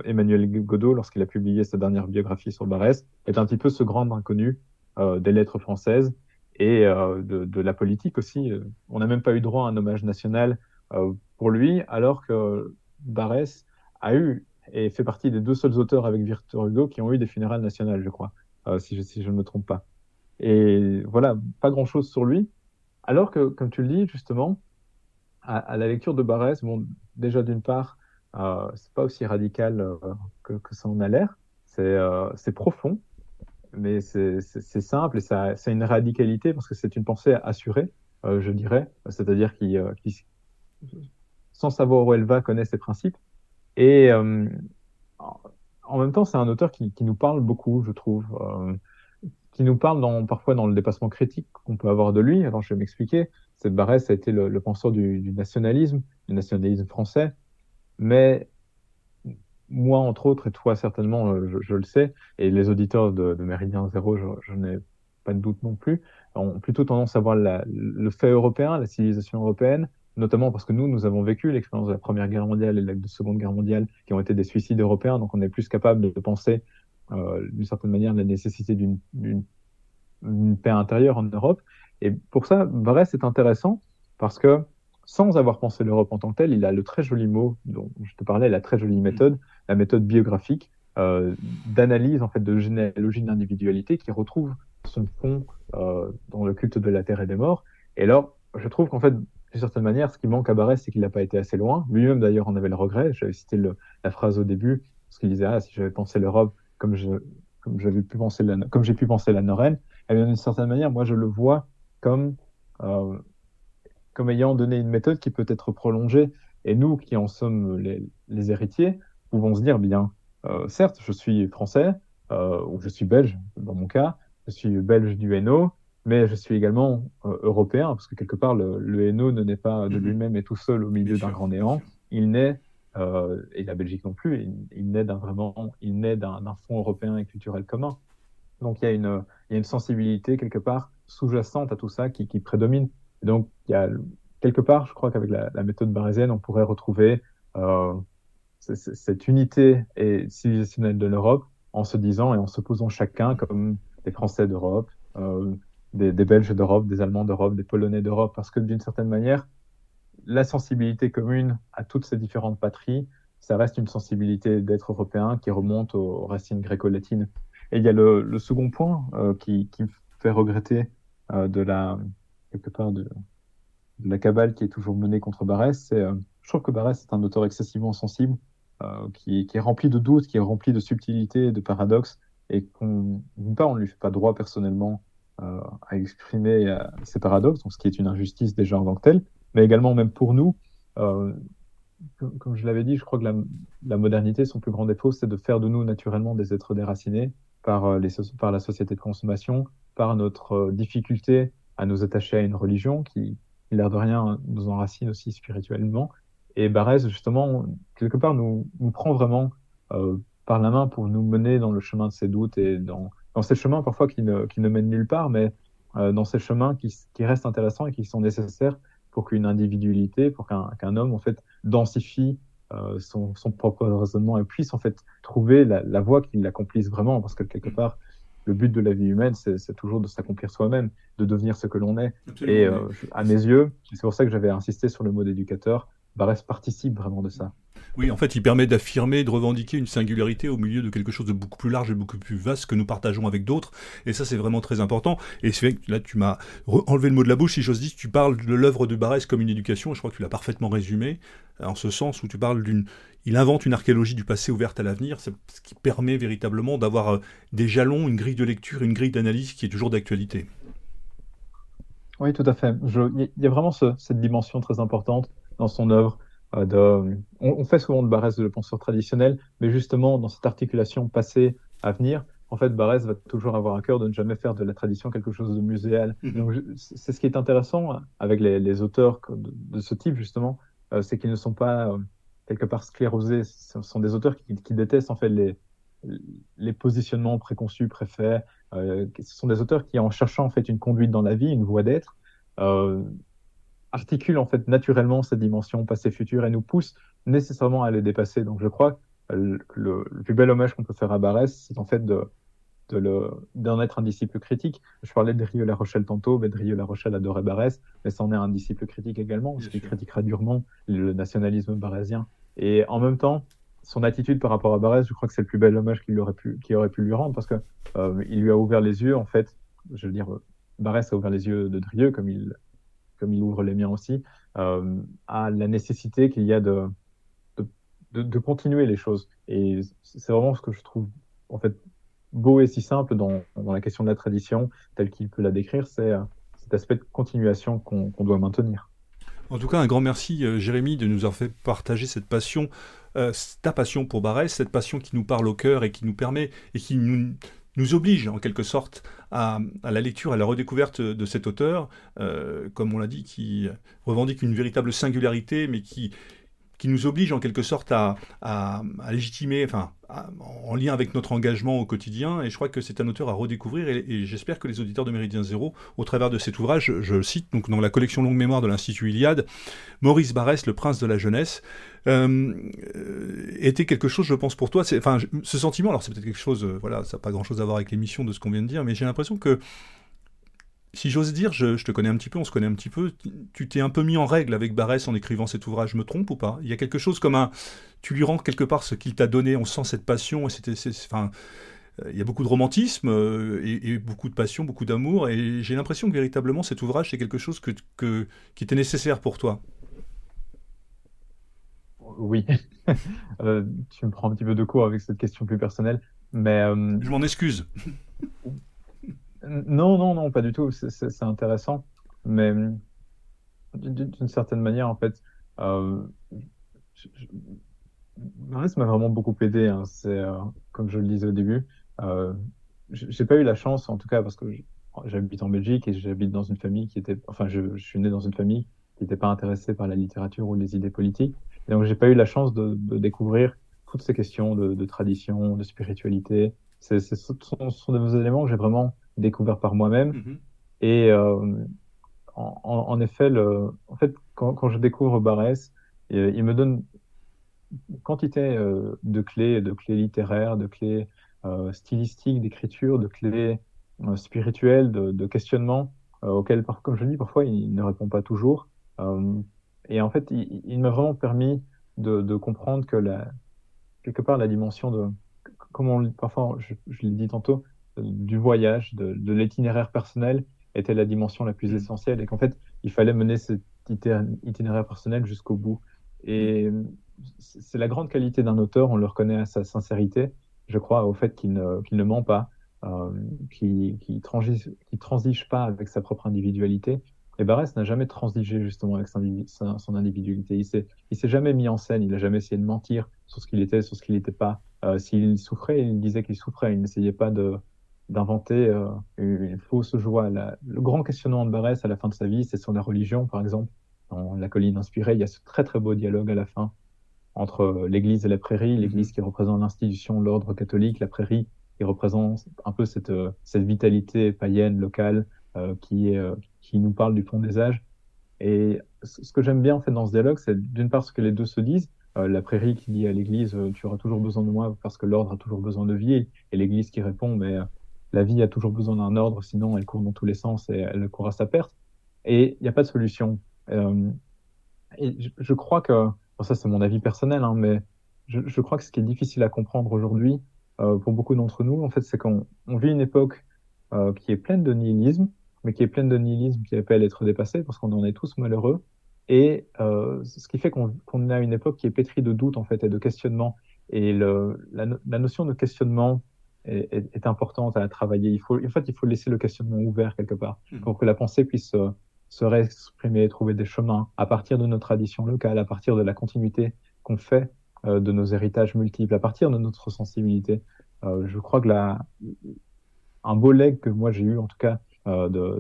Emmanuel Godot lorsqu'il a publié sa dernière biographie sur Barès, est un petit peu ce grand inconnu des lettres françaises et de, de, la politique aussi. On n'a même pas eu droit à un hommage national euh, pour lui, alors que Barès a eu et fait partie des deux seuls auteurs avec Victor Hugo qui ont eu des funérailles nationales, je crois, euh, si, je, ne me trompe pas. Et voilà, pas grand-chose sur lui. Alors que, comme tu le dis, justement, à, la lecture de Barès, bon, déjà d'une part, euh, c'est pas aussi radical euh, que, ça en a l'air. C'est euh, profond, mais c'est simple et ça, a une radicalité parce que c'est une pensée assurée, euh, je dirais. C'est-à-dire qui, sans savoir où elle va, connaît ses principes. Et euh, en même temps, c'est un auteur qui, nous parle beaucoup, je trouve, euh, qui nous parle parfois dans le dépassement critique qu'on peut avoir de lui. Alors, je vais m'expliquer. Cette Barès a été le, penseur du, nationalisme, du nationalisme français, mais moi, entre autres, et toi certainement, euh, je, le sais, et les auditeurs de, Méridien Zéro, je, n'ai pas de doute non plus, ont plutôt tendance à voir le fait européen, la civilisation européenne, notamment parce que nous, nous avons vécu l'expérience de la Première Guerre mondiale et de la Seconde Guerre mondiale, qui ont été des suicides européens, donc on est plus capable de penser euh, d'une certaine manière la nécessité d'une paix intérieure en Europe. Et pour ça, Varese est intéressant parce que sans avoir pensé l'Europe en tant que telle, il a le très joli mot dont je te parlais, la très jolie méthode, la méthode biographique euh, d'analyse en fait de généalogie de l'individualité qui retrouve son fond euh, dans le culte de la terre et des morts. Et alors, je trouve qu'en fait, d'une certaine manière, ce qui manque à Barès, c'est qu'il n'a pas été assez loin. Lui-même, d'ailleurs, en avait le regret. J'avais cité le, la phrase au début, parce qu'il disait, ah, si j'avais pensé l'Europe comme je, comme j'avais pu penser la, comme j'ai pu penser la Norraine, eh bien, d'une certaine manière, moi, je le vois comme, euh, comme ayant donné une méthode qui peut être prolongée. Et nous, qui en sommes les, les héritiers, pouvons se dire, bien, euh, certes, je suis français, euh, ou je suis belge, dans mon cas, je suis belge du Hainaut, mais je suis également euh, européen, parce que quelque part, le, le Hainaut ne naît pas de mhm. lui-même et tout seul au milieu d'un grand néant. Il naît, euh, et la Belgique non plus, il, il naît d'un vraiment, il naît d'un fond européen et culturel commun. Donc il y a une, il y a une sensibilité quelque part sous-jacente à tout ça qui, qui prédomine. Et donc il y a quelque part, je crois qu'avec la, la, méthode barésienne, on pourrait retrouver euh, cette unité et civilisationnelle de l'Europe en se disant et en se posant chacun comme des Français d'Europe, euh, des, des, Belges d'Europe, des Allemands d'Europe, des Polonais d'Europe, parce que d'une certaine manière, la sensibilité commune à toutes ces différentes patries, ça reste une sensibilité d'être européen qui remonte aux, racines gréco-latines. Et il y a le, le second point euh, qui, qui, me fait regretter euh, de la quelque part de, la cabale qui est toujours menée contre Barès, c'est euh, je trouve que Barès est un auteur excessivement sensible, euh, qui, qui, est rempli de doutes, qui est rempli de subtilités, de paradoxes, et qu'on on ne lui fait pas droit personnellement à exprimer euh, ces paradoxes, donc ce qui est une injustice déjà en tant que telle, mais également même pour nous, euh, comme, je l'avais dit, je crois que la, modernité, son plus grand défaut, c'est de faire de nous naturellement des êtres déracinés par, euh, la société de consommation, par notre euh, difficulté à nous attacher à une religion qui, l'air de rien, nous enracine aussi spirituellement. Et Barès, justement, quelque part, nous, prend vraiment euh, par la main pour nous mener dans le chemin de ses doutes et dans, dans ces chemins parfois qui ne, qui ne mènent nulle part, mais euh, dans ces chemins qui, qui, restent intéressants et qui sont nécessaires pour qu'une individualité, pour qu'un qu homme en fait densifie euh, son, son, propre raisonnement et puisse en fait trouver la, la voie qui l'accomplisse vraiment, parce que quelque part le but de la vie humaine, c'est toujours de s'accomplir soi-même, de devenir ce que l'on est. Absolument, et euh, à mes yeux, c'est pour ça que j'avais insisté sur le mot d'éducateur, Barès participe vraiment de ça. Oui, en fait, il permet d'affirmer, de revendiquer une singularité au milieu de quelque chose de beaucoup plus large et beaucoup plus vaste que nous partageons avec d'autres. Et ça, c'est vraiment très important. Et c'est là, tu m'as enlevé le mot de la bouche, si j'ose dire, tu parles de l'œuvre de Barès comme une éducation. Je crois que tu l'as parfaitement résumé, en ce sens où tu parles d'une. Il invente une archéologie du passé ouverte à l'avenir, ce qui permet véritablement d'avoir euh, des jalons, une grille de lecture, une grille d'analyse qui est toujours d'actualité. Oui, tout à fait. Il y a vraiment ce, cette dimension très importante dans son œuvre euh, de, on, on, fait souvent de Barès le penseur traditionnel, mais justement dans cette articulation passé-avenir, en fait, Barès va toujours avoir à cœur de ne jamais faire de la tradition quelque chose de muséal. -hmm. Donc, c'est ce qui est intéressant avec les, les auteurs de, de, ce type, justement, euh, c'est qu'ils ne sont pas euh, quelque part sclérosés. Ce sont des auteurs qui, qui détestent en fait les, les positionnements préconçus, préfaits. Euh, ce sont des auteurs qui, en cherchant en fait une conduite dans la vie, une voie d'être, articule en fait naturellement cette dimension passé-futur et nous pousse nécessairement à les dépasser. Donc je crois que le, le, le plus bel hommage qu'on peut faire à Barès, c'est en fait de d'en être un disciple critique. Je parlais de Rio La Rochelle tantôt, mais de Rio La Rochelle adorait Barès, mais c'en est un disciple critique également, parce qu'il critiquera durement le nationalisme barésien. Et en même temps, son attitude par rapport à Barès, je crois que c'est le plus bel hommage qu'il aurait pu, qu'il aurait pu lui rendre, parce que euh, il lui a ouvert les yeux, en fait, je veux dire, Barès a ouvert les yeux de Drieux, comme il, comme il ouvre les miens aussi, euh, à la nécessité qu'il y a de, de, continuer les choses. Et c'est vraiment ce que je trouve en fait beau et si simple dans, dans la question de la tradition, telle qu'il peut la décrire, c'est euh, cet aspect de continuation qu'on qu doit maintenir. En tout cas, un grand merci, euh, Jérémy, de nous avoir fait partager cette passion ta passion pour Barès, cette passion qui nous parle au cœur et qui nous permet et qui nous, nous oblige en quelque sorte à, la lecture, à la redécouverte de cet auteur, comme on l'a dit, qui revendique une véritable singularité, mais qui, qui nous oblige en quelque sorte à, légitimer, enfin, en lien avec notre engagement au quotidien. Et je crois que c'est un auteur à redécouvrir. Et, j'espère que les auditeurs de Méridien Zéro, au travers de cet ouvrage, je, cite, donc dans la collection longue mémoire de l'Institut Iliade, Maurice Barrès, le prince de la jeunesse, euh, était quelque chose, je pense, pour toi. Enfin, ce sentiment, alors c'est peut-être quelque chose, euh, voilà, ça n'a pas grand-chose à voir avec l'émission de ce qu'on vient de dire, mais j'ai l'impression que si j'ose dire, je, te connais un petit peu, on se connaît un petit peu, tu t'es un peu mis en règle avec Barès en écrivant cet ouvrage, je me trompe ou pas? Il y a quelque chose comme un... Tu lui rends quelque part ce qu'il t'a donné, on sent cette passion, et c'était... Enfin, euh, il y a beaucoup de romantisme euh, et, beaucoup de passion, beaucoup d'amour, et j'ai l'impression que véritablement cet ouvrage, c'est quelque chose que, qui était nécessaire pour toi. Oui, <laughs> euh, tu me prends un petit peu de cours avec cette question plus personnelle, mais... Je m'en excuse. <laughs> Non, non, non, pas du tout. C'est intéressant. Mais d'une certaine manière, en fait, euh, m'a vraiment beaucoup aidé. Hein. Euh, comme je le disais au début, euh, j'ai pas eu la chance, en tout cas, parce que j'habite en Belgique et j'habite dans une famille qui était, enfin, je, suis né dans une famille qui n'était pas intéressée par la littérature ou les idées politiques. Et donc, j'ai pas eu la chance de, découvrir toutes ces questions de, tradition, de spiritualité. Ce sont, sont, des éléments que j'ai vraiment découvert par moi-même. Mm-hmm. Et euh, en, effet, le, en fait, quand, quand je découvre Barès, il me donne une quantité euh, de clés, de clés littéraires, de clés euh, stylistiques, d'écriture, de clés spirituelles, de, de questionnements auxquels, comme je dis, parfois il ne répond pas toujours. et en fait, il, m'a vraiment permis de, de, comprendre que la, quelque part la dimension de, comme on, parfois je, je l'ai dit tantôt, du voyage, de, l'itinéraire personnel était la dimension la plus mm. essentielle et qu'en fait, il fallait mener cet itinéraire personnel jusqu'au bout. Et c'est la grande qualité d'un auteur, on le reconnaît à sa sincérité, je crois, au fait qu'il ne, ne, ment pas, euh, qu'il transige, transige, pas avec sa propre individualité. Et Barès n'a jamais transigé justement avec son individualité. Il s'est, il s'est jamais mis en scène, il n'a jamais essayé de mentir sur ce qu'il était, sur ce qu'il n'était pas. Euh, s'il souffrait, il disait qu'il souffrait. Il n'essayait pas de, d'inventer euh, une fausse joie. le grand questionnement de Barès à la fin de sa vie, c'est sur la religion, par exemple. Dans La colline inspirée, il y a ce très très beau dialogue à la fin entre euh, l'Église et la prairie, mhm. l'Église qui représente l'institution, l'ordre catholique, la prairie qui représente un peu cette, euh, cette vitalité païenne, locale, qui, est, qui nous parle du fond des âges. Et ce que j'aime bien en fait dans ce dialogue, c'est d'une part ce que les deux se disent, la prairie qui dit à l'Église, tu auras toujours besoin de moi parce que l'ordre a toujours besoin de vie, et l'Église qui répond, mais la vie a toujours besoin d'un ordre, sinon elle court dans tous les sens et elle court à sa perte. Et il n'y a pas de solution. Euh, et je, crois que, ça c'est mon avis personnel, hein, mais je, crois que ce qui est difficile à comprendre aujourd'hui euh, pour beaucoup d'entre nous, en fait, c'est qu'on vit une époque euh, qui est pleine de nihilisme, mais qui est pleine de nihilisme qui appelle à être dépassé parce qu'on en est tous malheureux. Et ce qui fait qu'on a une époque qui est pétrie de doutes en fait et de questionnement. Et la, notion de questionnement est, importante à travailler. Il faut, en fait, il faut laisser le questionnement ouvert quelque part mmh. pour que la pensée puisse euh, se réexprimer, trouver des chemins à partir de nos traditions locales, à partir de la continuité qu'on fait euh, de nos héritages multiples, à partir de notre sensibilité. Euh, je crois que la, un beau leg que moi j'ai eu, en tout cas, de,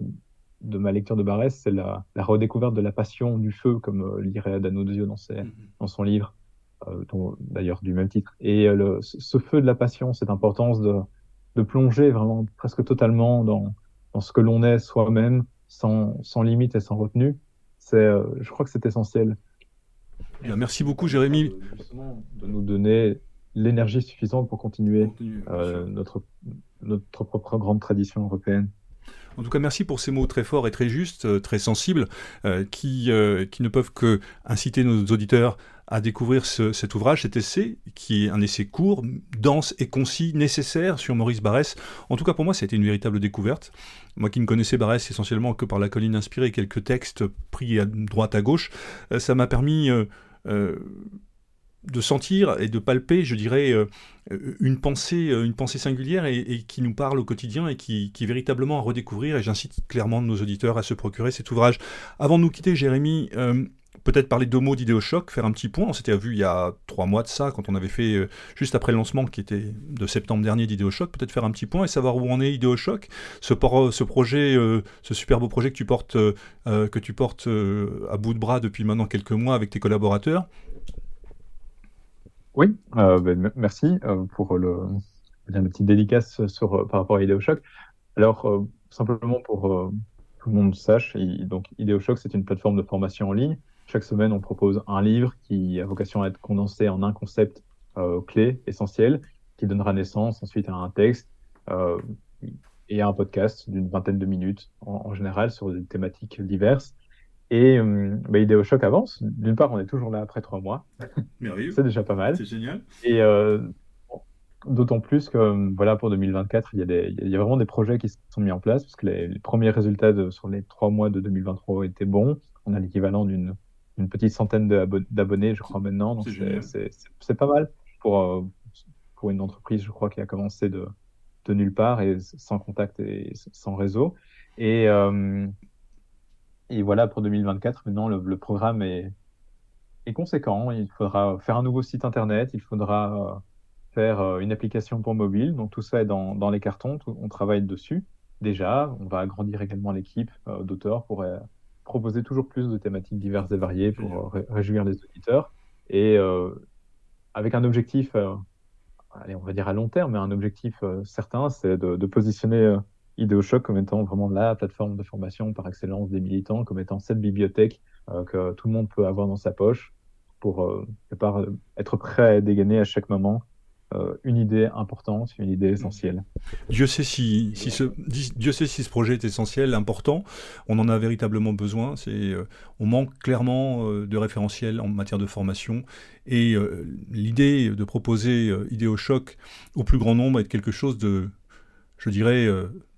de ma lecture de Barès, c'est la, la, redécouverte de la passion du feu, comme lirait dans, ses, mmh. dans son livre. Euh, d'ailleurs du même titre. Et euh, ce feu de la passion, cette importance de, de plonger vraiment presque totalement dans, dans ce que l'on est soi-même, sans, sans limite et sans retenue, c'est, euh, je crois que c'est essentiel. merci beaucoup, Jérémy. de nous donner l'énergie suffisante pour continuer notre, notre propre grande tradition européenne. En tout cas, merci pour ces mots très forts et très justes, très sensibles, qui, qui ne peuvent que inciter nos auditeurs à découvrir cet ouvrage, cet essai, qui est un essai court, dense et concis, nécessaire sur Maurice Barrès. En tout cas, pour moi, ça a été une véritable découverte. Moi qui ne connaissais Barrès essentiellement que par La colline inspirée, quelques textes pris à droite à gauche, euh, ça m'a permis euh, euh, de sentir et de palper, je dirais, une pensée, une pensée singulière et, qui nous parle au quotidien et qui, qui est véritablement à redécouvrir. Et j'incite clairement nos auditeurs à se procurer cet ouvrage. Avant de nous quitter, Jérémy, peut-être parler deux mots d'Idéochoc, faire un petit point. On s'était vu il y a trois mois de ça, quand on avait fait, euh, juste après le lancement qui était de septembre dernier d'Idéochoc, peut-être faire un petit point et savoir où en est Idéochoc, ce, projet, euh, ce super beau projet que tu portes, euh, que tu portes à bout de bras depuis maintenant quelques mois avec tes collaborateurs. Oui, ben, merci pour le, la petite dédicace sur, par rapport à Idéochoc. Alors, simplement pour tout le monde sache, donc c'est une plateforme de formation en ligne chaque semaine, on propose un livre qui a vocation à être condensé en un concept euh, clé, essentiel, qui donnera naissance ensuite à un texte euh, et à un podcast d'une vingtaine de minutes en, général sur des thématiques diverses. Et euh, bah, Idéo Choc avance. D'une part, on est toujours là après trois mois. <laughs> c'est déjà pas mal. C'est génial. Et euh, d'autant plus que voilà, pour 2024, il y, a des, il y, a vraiment des projets qui sont mis en place parce que les, premiers résultats sur les trois mois de 2023 étaient bons. On a l'équivalent d'une une petite centaine d'abonnés, je crois, maintenant. Donc, c'est pas mal pour, euh, pour une entreprise, je crois, qui a commencé de, de nulle part et sans contact et sans réseau. Et, euh, et voilà, pour 2024, maintenant, le, programme est, est, conséquent. Il faudra faire un nouveau site internet, il faudra euh, faire une application pour mobile. Donc, tout ça est dans, dans les cartons, on travaille dessus déjà. On va agrandir également l'équipe d'auteurs pour proposer toujours plus de thématiques diverses et variées pour euh, réjouir les auditeurs. Et euh, avec un objectif, euh, allez, on va dire à long terme, mais un objectif certain, c'est de, positionner IdeoShock comme étant vraiment la plateforme de formation par excellence des militants, comme étant cette bibliothèque que tout le monde peut avoir dans sa poche pour être prêt à dégainer à chaque moment euh, une idée importante, une idée essentielle. Dieu sait si, ce, Dieu sait si ce projet est essentiel, important. On en a véritablement besoin. C'est, euh, on manque clairement euh, de référentiels en matière de formation. Et l'idée de proposer Idéochoc au plus grand nombre est quelque chose de, je dirais,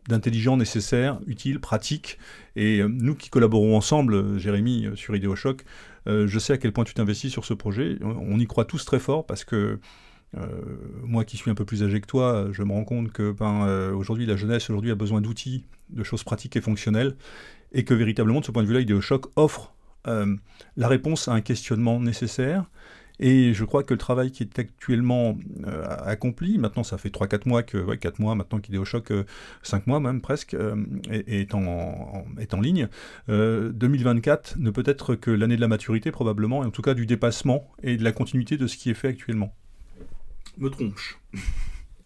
d'intelligent, nécessaire, utile, pratique. Et nous qui collaborons ensemble, Jérémy, sur Idéochoc, je sais à quel point tu t'investis sur ce projet. On y croit tous très fort parce que moi qui suis un peu plus âgé que toi, je me rends compte que ben, euh, aujourd'hui la jeunesse aujourd'hui a besoin d'outils, de choses pratiques et fonctionnelles, et que véritablement de ce point de vue-là, IdeoShock offre euh, la réponse à un questionnement nécessaire. Et je crois que le travail qui est actuellement accompli, maintenant ça fait 3-4 mois que, ouais, 4 mois maintenant qu'IdeoShock, 5 mois même presque, est, en, est, en, ligne, 2024 ne peut être que l'année de la maturité probablement, et en tout cas du dépassement et de la continuité de ce qui est fait actuellement me tronche.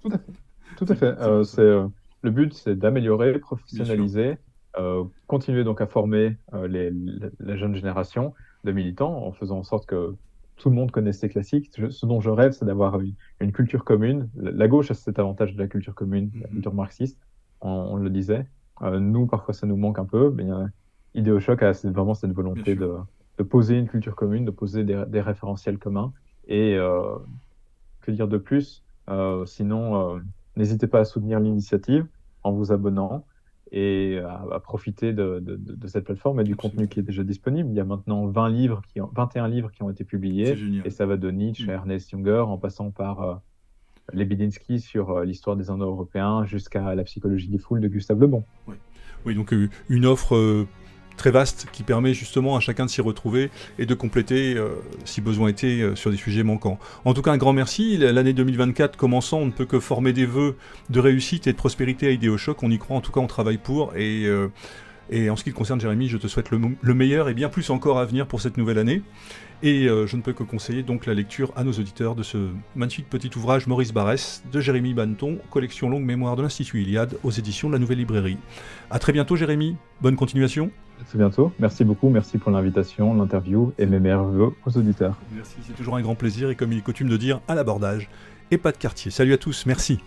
Tout <laughs> à fait. Tout à fait. Euh, c'est, euh, le but, c'est d'améliorer, professionnaliser, euh, continuer donc à former les, la jeune génération de militants en faisant en sorte que tout le monde connaisse ces classiques. ce dont je rêve, c'est d'avoir une, culture commune. La, gauche a cet avantage de la culture commune, la culture marxiste, on, le disait. nous, parfois, ça nous manque un peu, mais Idéochoc a vraiment cette volonté de, de, poser une culture commune, de poser des, des référentiels communs et que dire de plus? Euh, Sinon, euh, n'hésitez pas à soutenir l'initiative en vous abonnant et à, profiter de, cette plateforme et du contenu qui est déjà disponible. Il y a maintenant 20 livres qui 21 livres qui ont été publiés et ça va de Nietzsche à mm. Ernest Junger en passant par euh, Lebedinsky sur l'histoire des Indo-Européens jusqu'à la psychologie des foules de Gustave Le Bon. Oui, oui donc une offre très vaste qui permet justement à chacun de s'y retrouver et de compléter, euh, si besoin était, euh, sur des sujets manquants. En tout cas, un grand merci. L'année 2024 commençant, on ne peut que former des vœux de réussite et de prospérité à Idéochoc. On y croit, en tout cas, on travaille pour. Et, euh, en ce qui te concerne, Jérémy, je te souhaite le, le, meilleur et bien plus encore à venir pour cette nouvelle année. Et je ne peux que conseiller donc la lecture à nos auditeurs de ce magnifique petit ouvrage Maurice Barès de Jérémy Banton, collection longue mémoire de l'Institut Iliade aux éditions de la Nouvelle Librairie. A très bientôt, Jérémy. Bonne continuation. À très bientôt. Merci beaucoup. Merci pour l'invitation, l'interview et mes meilleurs aux auditeurs. Merci, c'est toujours un grand plaisir et comme il est coutume de dire, à l'abordage et pas de quartier. Salut à tous, merci.